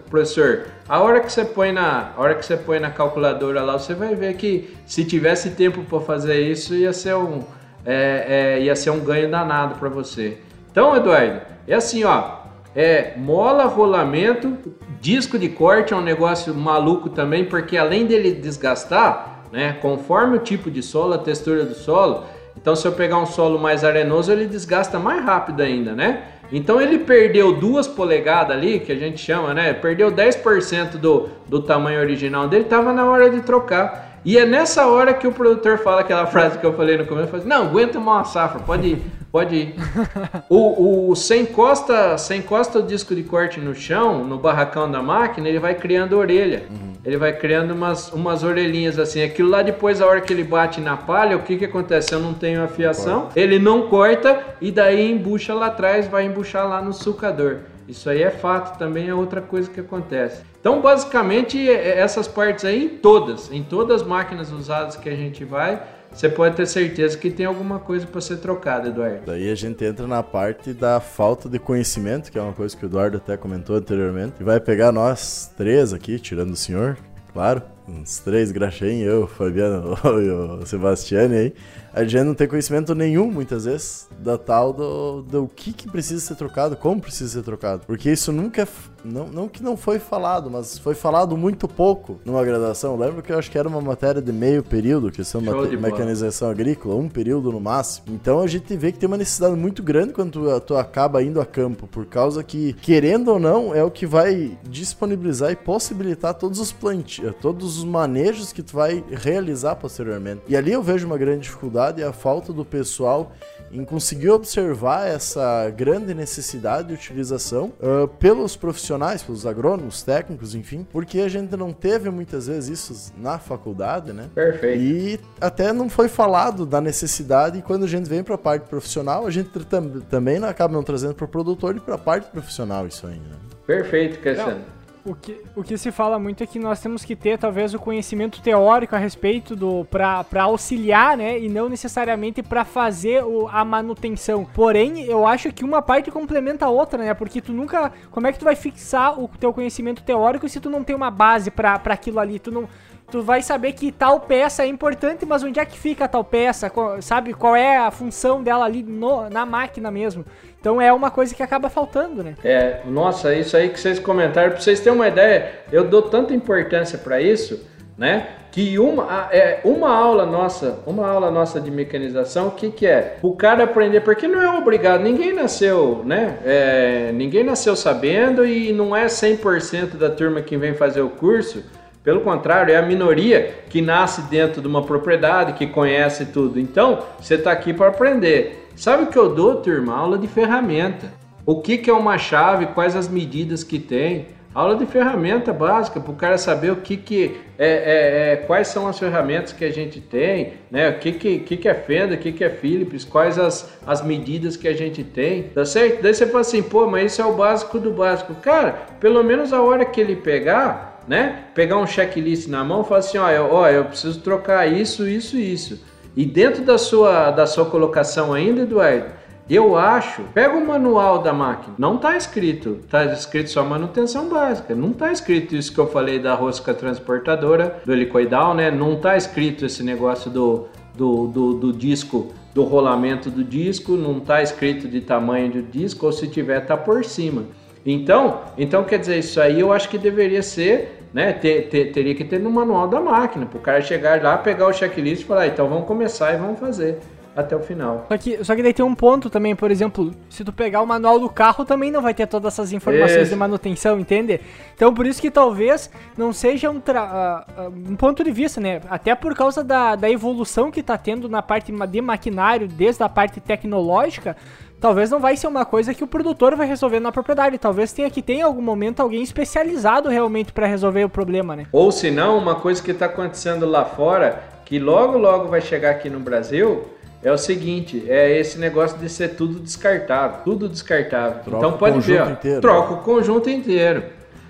professor. A hora que você põe na, hora que você põe na calculadora lá, você vai ver que se tivesse tempo para fazer isso, ia ser um, é, é, ia ser um ganho danado para você. Então, Eduardo, é assim, ó. É mola, rolamento, disco de corte é um negócio maluco também, porque além dele desgastar, né, conforme o tipo de solo, a textura do solo, então se eu pegar um solo mais arenoso, ele desgasta mais rápido ainda, né? Então ele perdeu duas polegadas ali, que a gente chama, né? Perdeu 10% do, do tamanho original dele, estava na hora de trocar. E é nessa hora que o produtor fala aquela frase que eu falei no começo, fala, não, aguenta uma safra, pode ir, pode ir. o, o, sem encosta, sem encosta o disco de corte no chão, no barracão da máquina, ele vai criando orelha. Uhum. Ele vai criando umas, umas orelhinhas assim. Aquilo lá depois, a hora que ele bate na palha, o que que acontece? Eu não tenho afiação, corta. ele não corta e daí embucha lá atrás, vai embuchar lá no sulcador. Isso aí é fato, também é outra coisa que acontece. Então, basicamente, é, é, essas partes aí, em todas, em todas as máquinas usadas que a gente vai, você pode ter certeza que tem alguma coisa para ser trocada, Eduardo. Daí a gente entra na parte da falta de conhecimento, que é uma coisa que o Eduardo até comentou anteriormente, e vai pegar nós três aqui, tirando o senhor, claro, uns três graxem, eu, Fabiano e o Sebastiane aí a gente não tem conhecimento nenhum, muitas vezes, da tal do, do que, que precisa ser trocado, como precisa ser trocado. Porque isso nunca. Não, não que não foi falado, mas foi falado muito pouco numa graduação. lembro que eu acho que era uma matéria de meio período, questão de mecanização agrícola, um período no máximo. Então a gente vê que tem uma necessidade muito grande quando tu, tu acaba indo a campo, por causa que, querendo ou não, é o que vai disponibilizar e possibilitar todos os plantios, todos os manejos que tu vai realizar posteriormente. E ali eu vejo uma grande dificuldade dificuldade e a falta do pessoal em conseguir observar essa grande necessidade de utilização uh, pelos profissionais, pelos agrônomos, técnicos, enfim, porque a gente não teve muitas vezes isso na faculdade, né? Perfeito. E até não foi falado da necessidade e quando a gente vem para a parte profissional, a gente tam também acaba não trazendo para o produtor e para a parte profissional isso aí, né? Perfeito, Cassiano. Não o que, o que se fala muito é que nós temos que ter talvez o conhecimento teórico a respeito do para auxiliar, né, e não necessariamente para fazer o, a manutenção. Porém, eu acho que uma parte complementa a outra, né? Porque tu nunca, como é que tu vai fixar o teu conhecimento teórico se tu não tem uma base para aquilo ali? Tu não tu vai saber que tal peça é importante, mas onde é que fica tal peça? Qual, sabe qual é a função dela ali no, na máquina mesmo? Então é uma coisa que acaba faltando, né? É, nossa, isso aí que vocês comentaram, para vocês terem uma ideia, eu dou tanta importância para isso, né? Que uma, é, uma aula nossa, uma aula nossa de mecanização, o que, que é? O cara aprender, porque não é obrigado, ninguém nasceu, né? É, ninguém nasceu sabendo e não é 100% da turma que vem fazer o curso. Pelo contrário, é a minoria que nasce dentro de uma propriedade, que conhece tudo. Então, você está aqui para aprender. Sabe o que eu dou, turma? Aula de ferramenta. O que, que é uma chave, quais as medidas que tem. Aula de ferramenta básica para o cara saber o que, que é, é, é, quais são as ferramentas que a gente tem, né? O que, que, que, que é Fenda, o que, que é Philips, quais as, as medidas que a gente tem, tá certo? Daí você fala assim, pô, mas isso é o básico do básico. Cara, pelo menos a hora que ele pegar, né? Pegar um checklist na mão, falar assim, ó, eu, ó, eu preciso trocar isso, isso, isso. E dentro da sua, da sua colocação ainda, Eduardo, eu acho, pega o manual da máquina, não está escrito, está escrito só manutenção básica, não está escrito isso que eu falei da rosca transportadora, do helicoidal, né? Não está escrito esse negócio do, do, do, do disco, do rolamento do disco, não está escrito de tamanho do disco, ou se tiver, está por cima. Então, então quer dizer, isso aí eu acho que deveria ser né? Ter, ter, teria que ter no manual da máquina, para o cara chegar lá, pegar o checklist e falar, ah, então vamos começar e vamos fazer até o final. Só que, só que daí tem um ponto também, por exemplo, se tu pegar o manual do carro também não vai ter todas essas informações de manutenção, entende? Então por isso que talvez não seja um, uh, um ponto de vista, né? Até por causa da, da evolução que tá tendo na parte de maquinário, desde a parte tecnológica, talvez não vai ser uma coisa que o produtor vai resolver na propriedade. Talvez tenha que ter em algum momento alguém especializado realmente para resolver o problema, né? Ou se não, uma coisa que está acontecendo lá fora, que logo logo vai chegar aqui no Brasil, é o seguinte, é esse negócio de ser tudo descartável, tudo descartável. Troca então pode o ver, conjunto ó, inteiro. troca o conjunto inteiro,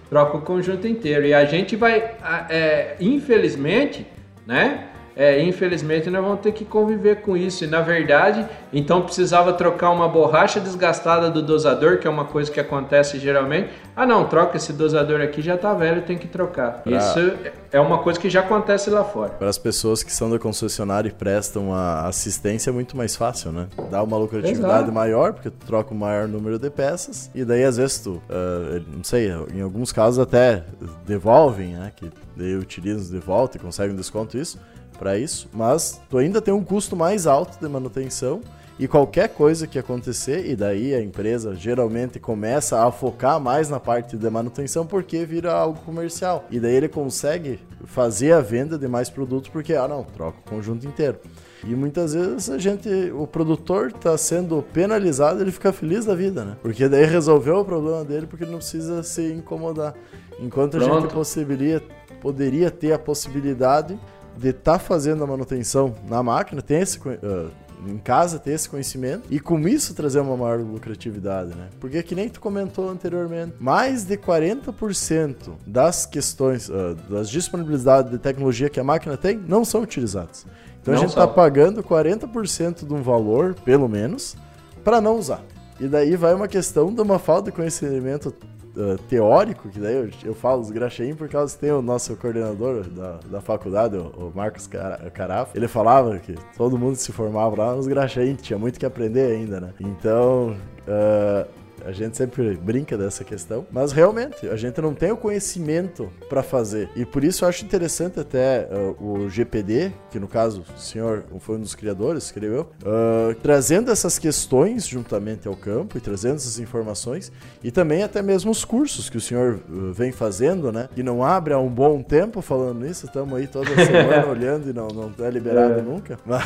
troca o conjunto inteiro. E a gente vai, é, infelizmente, né? É, infelizmente nós vamos ter que conviver com isso. E na verdade, então precisava trocar uma borracha desgastada do dosador, que é uma coisa que acontece geralmente. Ah, não, troca esse dosador aqui, já tá velho, tem que trocar. Pra- Isso é uma coisa que já acontece lá fora. Para as pessoas que são da concessionária e prestam a assistência é muito mais fácil, né? Dá uma lucratividade Exato. maior, porque tu troca o maior número de peças, e daí às vezes tu, ah, não sei, em alguns casos até devolvem, né? Que daí utilizam de volta e conseguem um desconto isso, para isso, mas tu ainda tem um custo mais alto de manutenção. E qualquer coisa que acontecer, e daí a empresa geralmente começa a focar mais na parte de manutenção porque vira algo comercial. E daí ele consegue fazer a venda de mais produtos porque, ah não, troca o conjunto inteiro. E muitas vezes a gente, o produtor está sendo penalizado, ele fica feliz da vida, né? Porque daí resolveu o problema dele porque ele não precisa se incomodar. Enquanto a gente Pronto. poderia ter a possibilidade de estar fazendo a manutenção na máquina, tem esse, ah, em casa, ter esse conhecimento e com isso trazer uma maior lucratividade, né? Porque que nem tu comentou anteriormente, mais de 40% das questões, ah, das disponibilidades de tecnologia que a máquina tem, não são utilizadas. Então a Não gente está pagando 40% de um valor, pelo menos, para não usar. E daí vai uma questão de uma falta de conhecimento uh, teórico, que daí eu, eu falo os graxaim por causa que tem o nosso coordenador da, da faculdade, o, o Marcos Cara- Caraf, ele falava que todo mundo se formava lá nos graxaim, tinha muito que aprender ainda, né? Então, uh, a gente sempre brinca dessa questão, mas realmente a gente não tem o conhecimento para fazer. E por isso eu acho interessante até uh, o GPD, que no caso o senhor foi um dos criadores, escreveu, uh, trazendo essas questões juntamente ao campo e trazendo essas informações e também até mesmo os cursos que o senhor uh, vem fazendo, né? E não abre há um bom tempo falando nisso, estamos aí toda semana olhando e não, não é liberado É. nunca. Mas,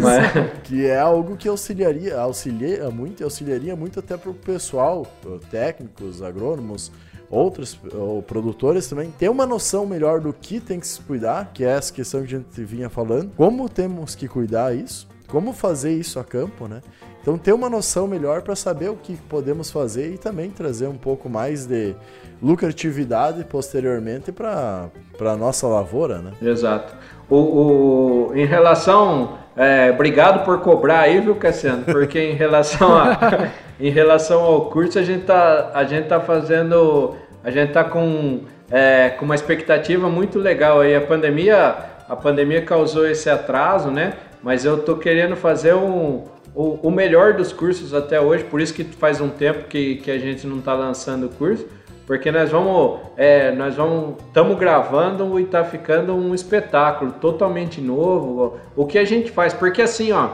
Mas- que é algo que auxiliaria, auxilia muito e auxiliaria muito até para o pessoal, eh, técnicos, agrônomos, outros ou produtores também, ter uma noção melhor do que tem que se cuidar, que é essa questão que a gente vinha falando, como temos que cuidar isso, como fazer isso a campo, né? Então ter uma noção melhor para saber o que podemos fazer e também trazer um pouco mais de lucratividade posteriormente para a nossa lavoura, né? Exato. O, o- em relação. é, obrigado por cobrar aí, viu, Cassiano? Porque em relação, a, em relação ao curso, a gente tá, a gente tá fazendo. A gente tá com, é, com uma expectativa muito legal aí. A pandemia, a pandemia causou esse atraso, né? Mas eu tô querendo fazer um, o, o melhor dos cursos até hoje, por isso que faz um tempo que, que a gente não tá lançando o curso. Porque nós vamos, é, nós vamos, estamos gravando e tá ficando um espetáculo totalmente novo. O que a gente faz, porque assim, ó,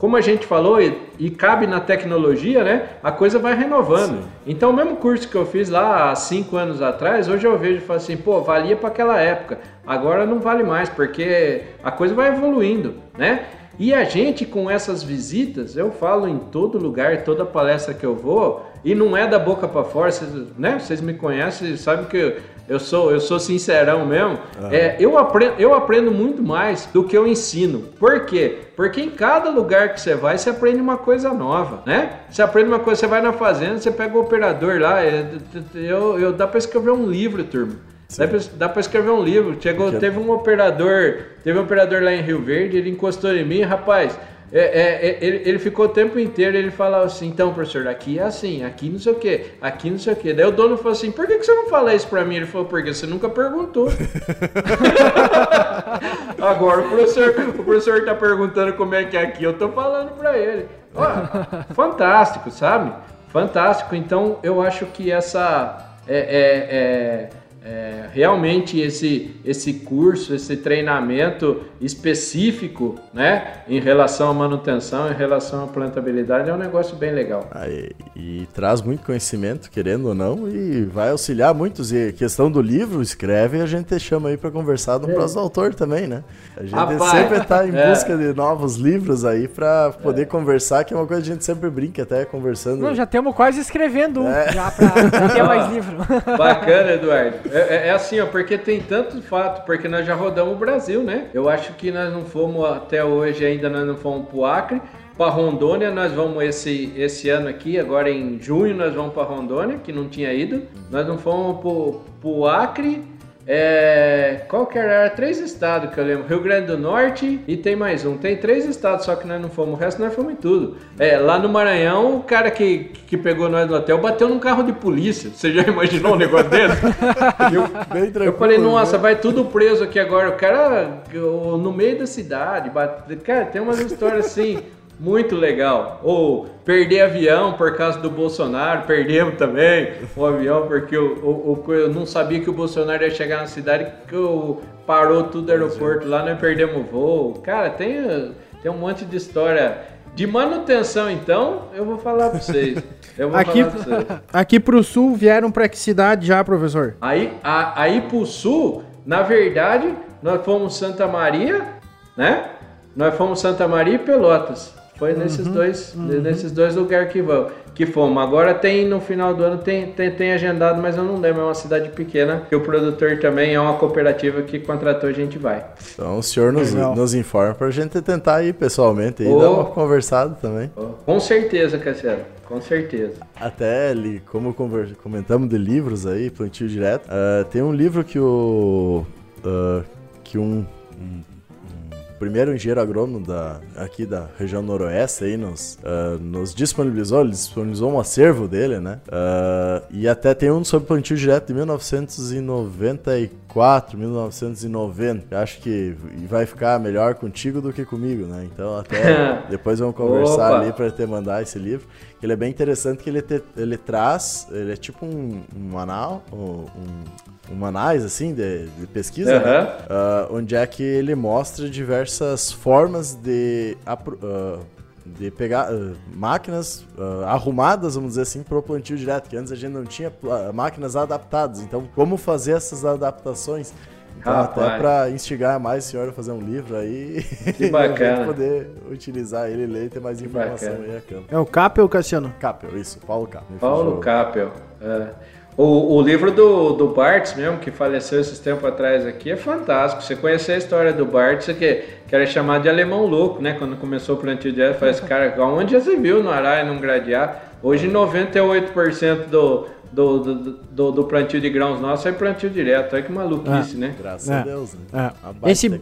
como a gente falou e, e cabe na tecnologia, né? A coisa vai renovando. Então, o mesmo curso que eu fiz lá há cinco anos atrás, hoje eu vejo e falo assim, pô, valia para aquela época. Agora não vale mais, porque a coisa vai evoluindo, né? E a gente com essas visitas, eu falo em todo lugar, toda palestra que eu vou, e não é da boca para fora, vocês, né? Vocês me conhecem, sabem que eu, sou eu sou sincerão mesmo. É, eu aprendo eu aprendo muito mais do que eu ensino. Por quê? Porque em cada lugar que você vai, você aprende uma coisa nova, né? Você aprende uma coisa, você vai na fazenda, você pega o operador lá, é, eu, eu dá para escrever um livro, turma. Dá pra, dá pra escrever um livro. Chegou, Porque- teve um operador, teve um operador lá em Rio Verde, ele encostou em mim, rapaz. É, é, é, ele, ele ficou o tempo inteiro, ele falava assim, então, professor, aqui é assim, aqui não sei o que, aqui não sei o que. Daí o dono falou assim, por que, que você não fala isso pra mim? Ele falou, porque você nunca perguntou. Agora o professor, o professor tá perguntando como é que é aqui, eu tô falando pra ele. Ó, fantástico, sabe? Fantástico. Então eu acho que essa é, é, é, é, realmente esse, esse curso, esse treinamento específico, né, em relação à manutenção, em relação à plantabilidade, é um negócio bem legal. Ah, e, e traz muito conhecimento, querendo ou não, e vai auxiliar muitos. E questão do livro, escreve e a gente chama aí para conversar no próximo autor também, né? A gente Rapaz, sempre está em é. busca de novos livros aí para poder conversar, que é uma coisa que a gente sempre brinca, até conversando. Não, já estamos quase escrevendo um, É. já pra ter mais livro. Bacana, Eduardo. É, é, assim, ó, porque tem tanto fato, porque nós já rodamos o Brasil, né? Eu acho que nós não fomos até hoje ainda, nós não fomos pro Acre. Para Rondônia nós vamos esse, esse ano aqui, agora em junho nós vamos para Rondônia, que não tinha ido. Nós não fomos pro, pro Acre, é, qual que era? Três estados que eu lembro. Rio Grande do Norte e tem mais um. Tem três estados, só que nós não fomos. O resto nós fomos em tudo. É, lá no Maranhão, o cara que, que pegou nós no hotel bateu num carro de polícia. Você já imaginou um negócio desse? eu, eu falei, nossa, né? vai tudo preso aqui agora. O cara no meio da cidade. Bate... Cara, tem umas histórias assim. Muito legal. Ou perder avião por causa do Bolsonaro, perdemos também o avião porque o, o, o, eu não sabia que o Bolsonaro ia chegar na cidade, que eu, parou tudo o aeroporto lá, nós perdemos o voo. Cara, tem, tem um monte de história. De manutenção, então, eu vou falar para vocês. Eu vou aqui, falar pra vocês. Aqui pro sul vieram para que cidade já, professor? Aí, a, aí pro sul, na verdade, nós fomos Santa Maria, né? Nós fomos Santa Maria e Pelotas. Foi nesses uhum, dois, uhum. nesses dois lugares que vão, que fomos. Agora tem no final do ano tem, tem, tem agendado, mas eu não lembro, é uma cidade pequena. E o produtor também é uma cooperativa que contratou a gente vai. Então o senhor nos, nos informa para a gente tentar ir pessoalmente e oh, dar uma conversada também. Oh, com certeza, Cassiano. Com certeza. Até ali, como comentamos de livros aí, plantio direto, uh, tem um livro que o uh, que um, um primeiro engenheiro agrônomo da, aqui da região noroeste aí nos, uh, nos disponibilizou, ele disponibilizou um acervo dele, né? Uh, e até tem um sobre plantio direto de 1994, 1990. Acho que vai ficar melhor contigo do que comigo, né? Então até depois vamos conversar ali para te mandar esse livro. Ele é bem interessante que ele, te, ele traz, ele é tipo um, um anal, um, um anais assim de, de pesquisa, uhum. né? uh, onde é que ele mostra diversas formas de uh, de pegar uh, máquinas uh, arrumadas, vamos dizer assim, para o plantio direto, que antes a gente não tinha máquinas adaptadas. Então, como fazer essas adaptações? Então, até para instigar mais o senhor a fazer um livro aí, que bacana. poder utilizar ele, ler e ter mais que informação bacana. aí a campo. É o Capel, Cassiano? Capel, isso, Paulo Capel. Paulo Capel. É. O, o, livro do, do Bartz mesmo, que faleceu esses tempos atrás aqui, é fantástico. Você conhecer a história do Bartz, que, que era chamado de alemão louco, né? Quando começou o plantio direto, falei, esse cara, onde já se viu no Araia, num gradear? Hoje 98% do, do, do, do, do, plantio de grãos nosso é plantio direto. Olha que maluquice, é. né? Graças é. a Deus. Né? É. Esse,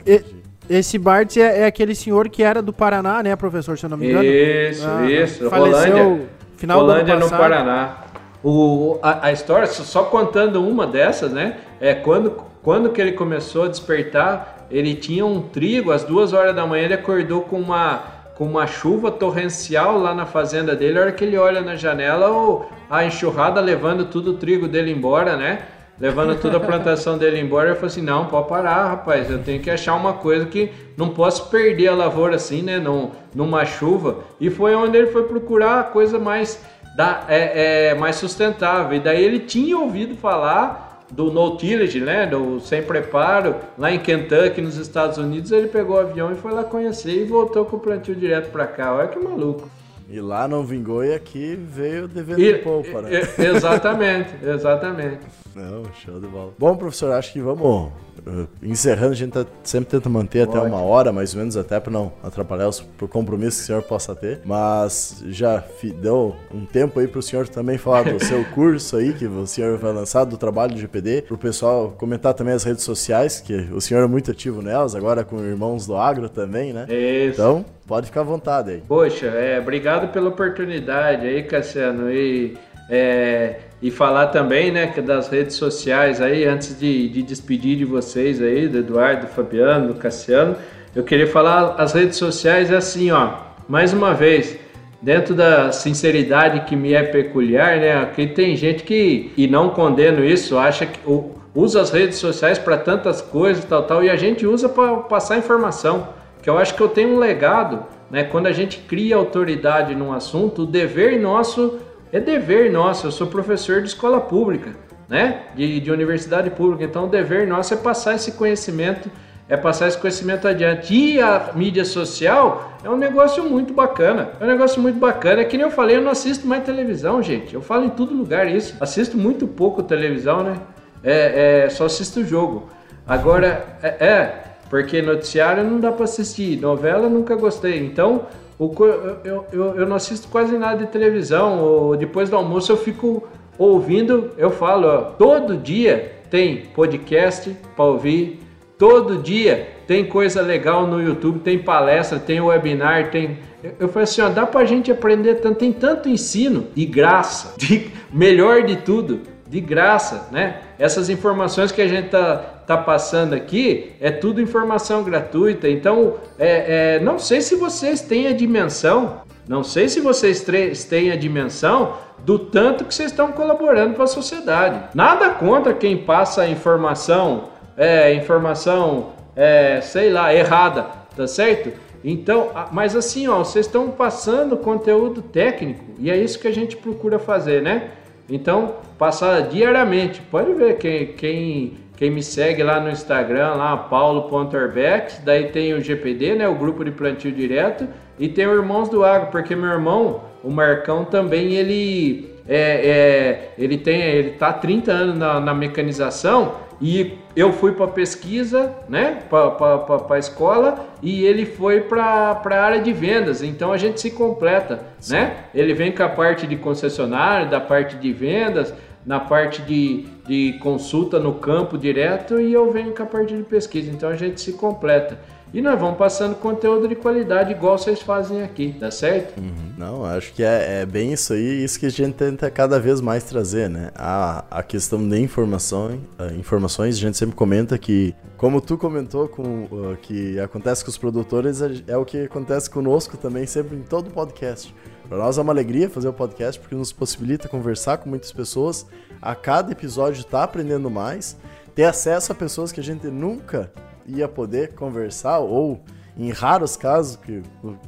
esse Bartz é, é, aquele senhor que era do Paraná, né, professor, se eu não me engano? Isso, ah, isso. Faleceu Rolândia, final Rolândia do ano no Paraná. O, a, a, história, só contando uma dessas, né? É quando, quando que ele começou a despertar, ele tinha um trigo, às duas horas da manhã ele acordou com uma, com uma chuva torrencial lá na fazenda dele. A hora que ele olha na janela, o, a enxurrada levando tudo o trigo dele embora, né? Levando toda a plantação dele embora, ele falou assim: não, pode parar, rapaz, eu tenho que achar uma coisa que não posso perder a lavoura assim, né? Num, numa chuva. E foi onde ele foi procurar a coisa mais da, é, é, mais sustentável. E daí ele tinha ouvido falar do no tillage, né, do sem preparo, lá em Kentucky, nos Estados Unidos, ele pegou o avião e foi lá conhecer e voltou com o plantio direto para cá. Olha que maluco. E lá não vingou e aqui veio devendo e, pouco, né? Exatamente, exatamente. Não, show de bola. Bom, professor, acho que vamos encerrando. A gente tá, sempre tenta manter Pode. até uma hora, mais ou menos, até para não atrapalhar os compromissos que o senhor possa ter. Mas já deu um tempo aí para o senhor também falar do seu curso aí, que o senhor vai lançar, do trabalho do GPD. Para o pessoal comentar também as redes sociais, que o senhor é muito ativo nelas, agora com Irmãos do Agro também, né? Isso. Então, pode ficar à vontade aí. Poxa, é, obrigado pela oportunidade aí, Cassiano. E é, e falar também, né, das redes sociais aí, antes de, de despedir de vocês aí, do Eduardo, do Fabiano, do Cassiano, eu queria falar as redes sociais é assim, ó, mais uma vez, dentro da sinceridade que me é peculiar, né, que tem gente que, e não condeno isso, acha que usa as redes sociais para tantas coisas, tal, tal, e a gente usa para passar informação, que eu acho que eu tenho um legado, né, quando a gente cria autoridade num assunto, o dever nosso é dever nosso. Eu sou professor de escola pública, né? De, de universidade pública. Então, o dever nosso é passar esse conhecimento, é passar esse conhecimento adiante. E a mídia social é um negócio muito bacana. É um negócio muito bacana. É que nem eu falei, eu não assisto mais televisão, gente. Eu falo em todo lugar isso. Assisto muito pouco televisão, né? é, é, só assisto o jogo. Agora, é, é, porque noticiário não dá para assistir, novela nunca gostei. Então, o, eu, eu, eu não assisto quase nada de televisão. Ou depois do almoço eu fico ouvindo, eu falo, ó, todo dia tem podcast para ouvir, todo dia tem coisa legal no YouTube, tem palestra, tem webinar, tem. Eu falei assim, ó, dá pra gente aprender tanto, tem tanto ensino de graça, de melhor de tudo, de graça, né? Essas informações que a gente tá, tá passando aqui é tudo informação gratuita. Então, é, é, não sei se vocês têm a dimensão, não sei se vocês têm a dimensão do tanto que vocês estão colaborando para a sociedade. Nada contra quem passa informação, é, informação é, sei lá, errada, tá certo? Então, mas assim, ó, vocês estão passando conteúdo técnico e é isso que a gente procura fazer, né? Então, passar diariamente. Pode ver quem, quem, quem me segue lá no Instagram, lá paulo.orbex, daí tem o GPD, né, o grupo de plantio direto, e tem o Irmãos do Agro, porque meu irmão, o Marcão também, ele é, é ele tem, ele tá há 30 anos na, na mecanização e eu fui para pesquisa, né, para a escola, e ele foi para a área de vendas. Então a gente se completa, Sim. né? Ele vem com a parte de concessionário, da parte de vendas, na parte de, de consulta no campo direto, e eu venho com a parte de pesquisa. Então a gente se completa. E nós vamos passando conteúdo de qualidade igual vocês fazem aqui, tá certo? Uhum. Não, acho que é, é, bem isso aí, isso que a gente tenta cada vez mais trazer, né? A, a questão de informação, informações, a gente sempre comenta que, como tu comentou com uh, que acontece com os produtores, é, o que acontece conosco também, sempre em todo podcast. Para nós é uma alegria fazer o podcast porque nos possibilita conversar com muitas pessoas. A cada episódio tá aprendendo mais, ter acesso a pessoas que a gente nunca ia poder conversar ou em raros casos, que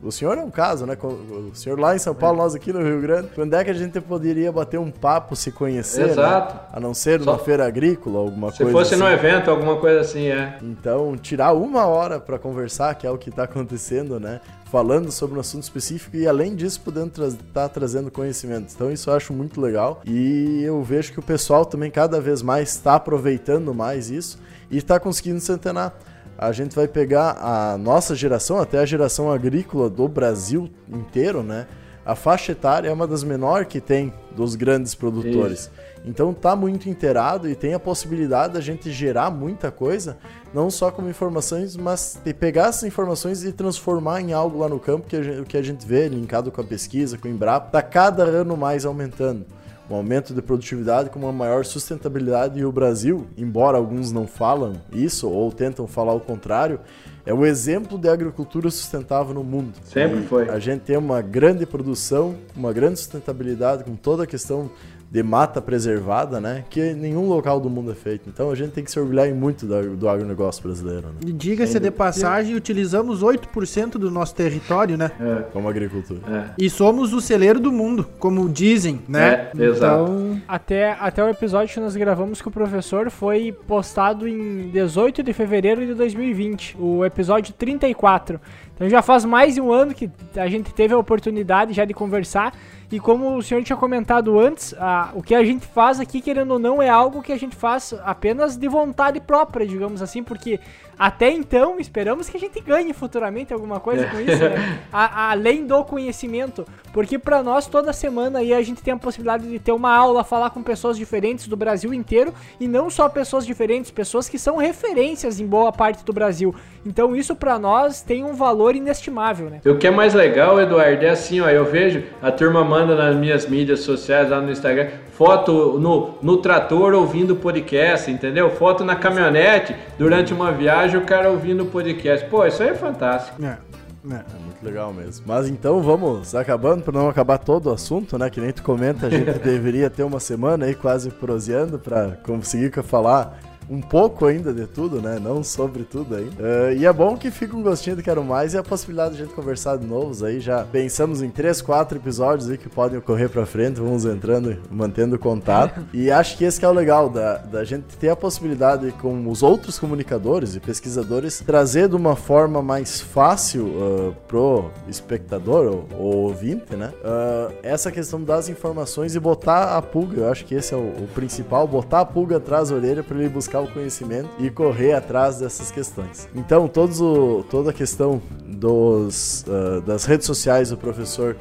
o, senhor é um caso, né? O senhor lá em São Paulo, é. nós aqui no Rio Grande, quando é que a gente poderia bater um papo, se conhecer? Né? Exato. Né? A não ser Só... numa feira agrícola, alguma se coisa Se fosse assim. num evento, alguma coisa assim, é. Então, tirar uma hora para conversar, que é o que está acontecendo, né? Falando sobre um assunto específico e, além disso, podendo estar tá trazendo conhecimento. Então, isso eu acho muito legal. E eu vejo que o pessoal também cada vez mais está aproveitando mais isso e está conseguindo se antenar a gente vai pegar a nossa geração, até a geração agrícola do Brasil inteiro, né? A faixa etária é uma das menores que tem dos grandes produtores. Isso. Então tá muito inteirado e tem a possibilidade da gente gerar muita coisa, não só como informações, mas de pegar essas informações e transformar em algo lá no campo que a gente, que a gente vê linkado com a pesquisa, com o Embrapa, tá cada ano mais aumentando um aumento de produtividade com uma maior sustentabilidade e o Brasil, embora alguns não falam isso ou tentam falar o contrário, é o exemplo de agricultura sustentável no mundo. Sempre foi. A gente tem uma grande produção, uma grande sustentabilidade com toda a questão de mata preservada, né? Que nenhum local do mundo é feito. Então a gente tem que se orgulhar muito do, do agronegócio brasileiro. Né? E diga-se de passagem, utilizamos 8% do nosso território, né? É. Como agricultura. É. E somos o celeiro do mundo, como dizem, né? É, exato. Então... Até, até o episódio que nós gravamos com o professor foi postado em 18 de fevereiro de 2020, o episódio 34. Então já faz mais de um ano que a gente teve a oportunidade já de conversar e como o senhor tinha comentado antes, a, o que a gente faz aqui, querendo ou não, é algo que a gente faz apenas de vontade própria, digamos assim, porque até então esperamos que a gente ganhe futuramente alguma coisa com isso, né? a, além do conhecimento, porque para nós toda semana aí a gente tem a possibilidade de ter uma aula, falar com pessoas diferentes do Brasil inteiro e não só pessoas diferentes, pessoas que são referências em boa parte do Brasil. Então isso para nós tem um valor inestimável, né? O que é mais legal, Eduardo, é assim, ó, eu vejo a turma manda nas minhas mídias sociais, lá no Instagram, foto no, no trator ouvindo podcast, entendeu? Foto na caminhonete durante uma viagem, o cara ouvindo podcast. Pô, isso aí é fantástico. É. É. é muito legal mesmo. Mas então vamos acabando para não acabar todo o assunto, né? Que nem tu comenta, a gente deveria ter uma semana aí quase proseando para conseguir falar um pouco ainda de tudo, né? Não sobre tudo aí. Uh, e é bom que fica um gostinho do Quero Mais e a possibilidade de a gente conversar de novos aí. Já pensamos em três, quatro episódios aí que podem ocorrer pra frente. Vamos entrando, mantendo contato. e acho que esse que é o legal, da, da gente ter a possibilidade com os outros comunicadores e pesquisadores trazer de uma forma mais fácil uh, pro espectador ou, ou ouvinte, né? Uh, essa questão das informações e botar a pulga. Eu acho que esse é o, o principal, botar a pulga atrás da orelha para ele buscar o conhecimento e correr atrás dessas questões. Então, todos o, toda a questão dos, uh, das redes sociais do professor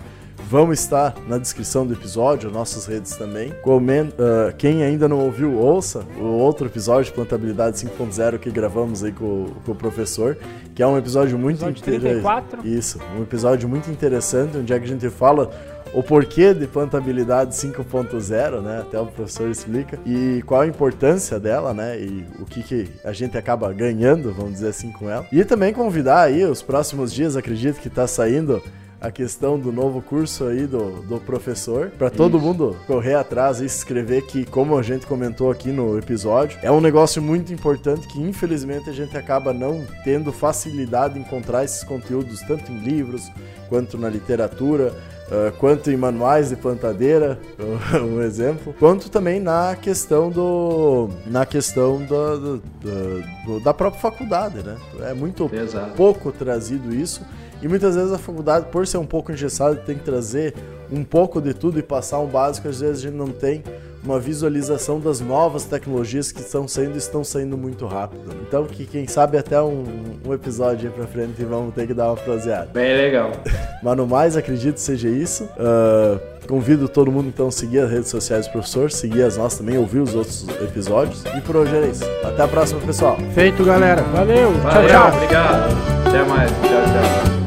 vão estar na descrição do episódio, nossas redes também. Comenta, uh, quem ainda não ouviu, ouça o outro episódio de Plantabilidade 5.0 que gravamos aí com, com, o professor, que é um episódio muito interessante. Isso, um episódio muito interessante, onde é que a gente fala o porquê de plantabilidade 5.0, né? Até o professor explica. E qual a importância dela, né? E o que, que a gente acaba ganhando, vamos dizer assim, com ela. E também convidar aí os próximos dias, acredito que está saindo a questão do novo curso aí do, do professor, para todo mundo correr atrás e escrever que, como a gente comentou aqui no episódio, é um negócio muito importante que infelizmente a gente acaba não tendo facilidade em encontrar esses conteúdos tanto em livros quanto na literatura uh, quanto em manuais de plantadeira, um exemplo, quanto também na questão do na questão do, do, do, da própria faculdade, né? É muito Exato. pouco trazido isso e muitas vezes a faculdade, por ser um pouco engessada, tem que trazer um pouco de tudo e passar um básico, às vezes a gente não tem uma visualização das novas tecnologias que estão saindo estão saindo muito rápido. Então, que quem sabe até um, um episódio aí pra frente vamos ter que dar uma proseada. Bem legal. Mas no mais, acredito seja isso. Uh, convido todo mundo então a seguir as redes sociais do professor, seguir as nossas também, ouvir os outros episódios. E por hoje é isso. Até a próxima, pessoal. Feito, galera. Valeu. Valeu tchau, tchau. Obrigado. Até mais. Tchau, tchau.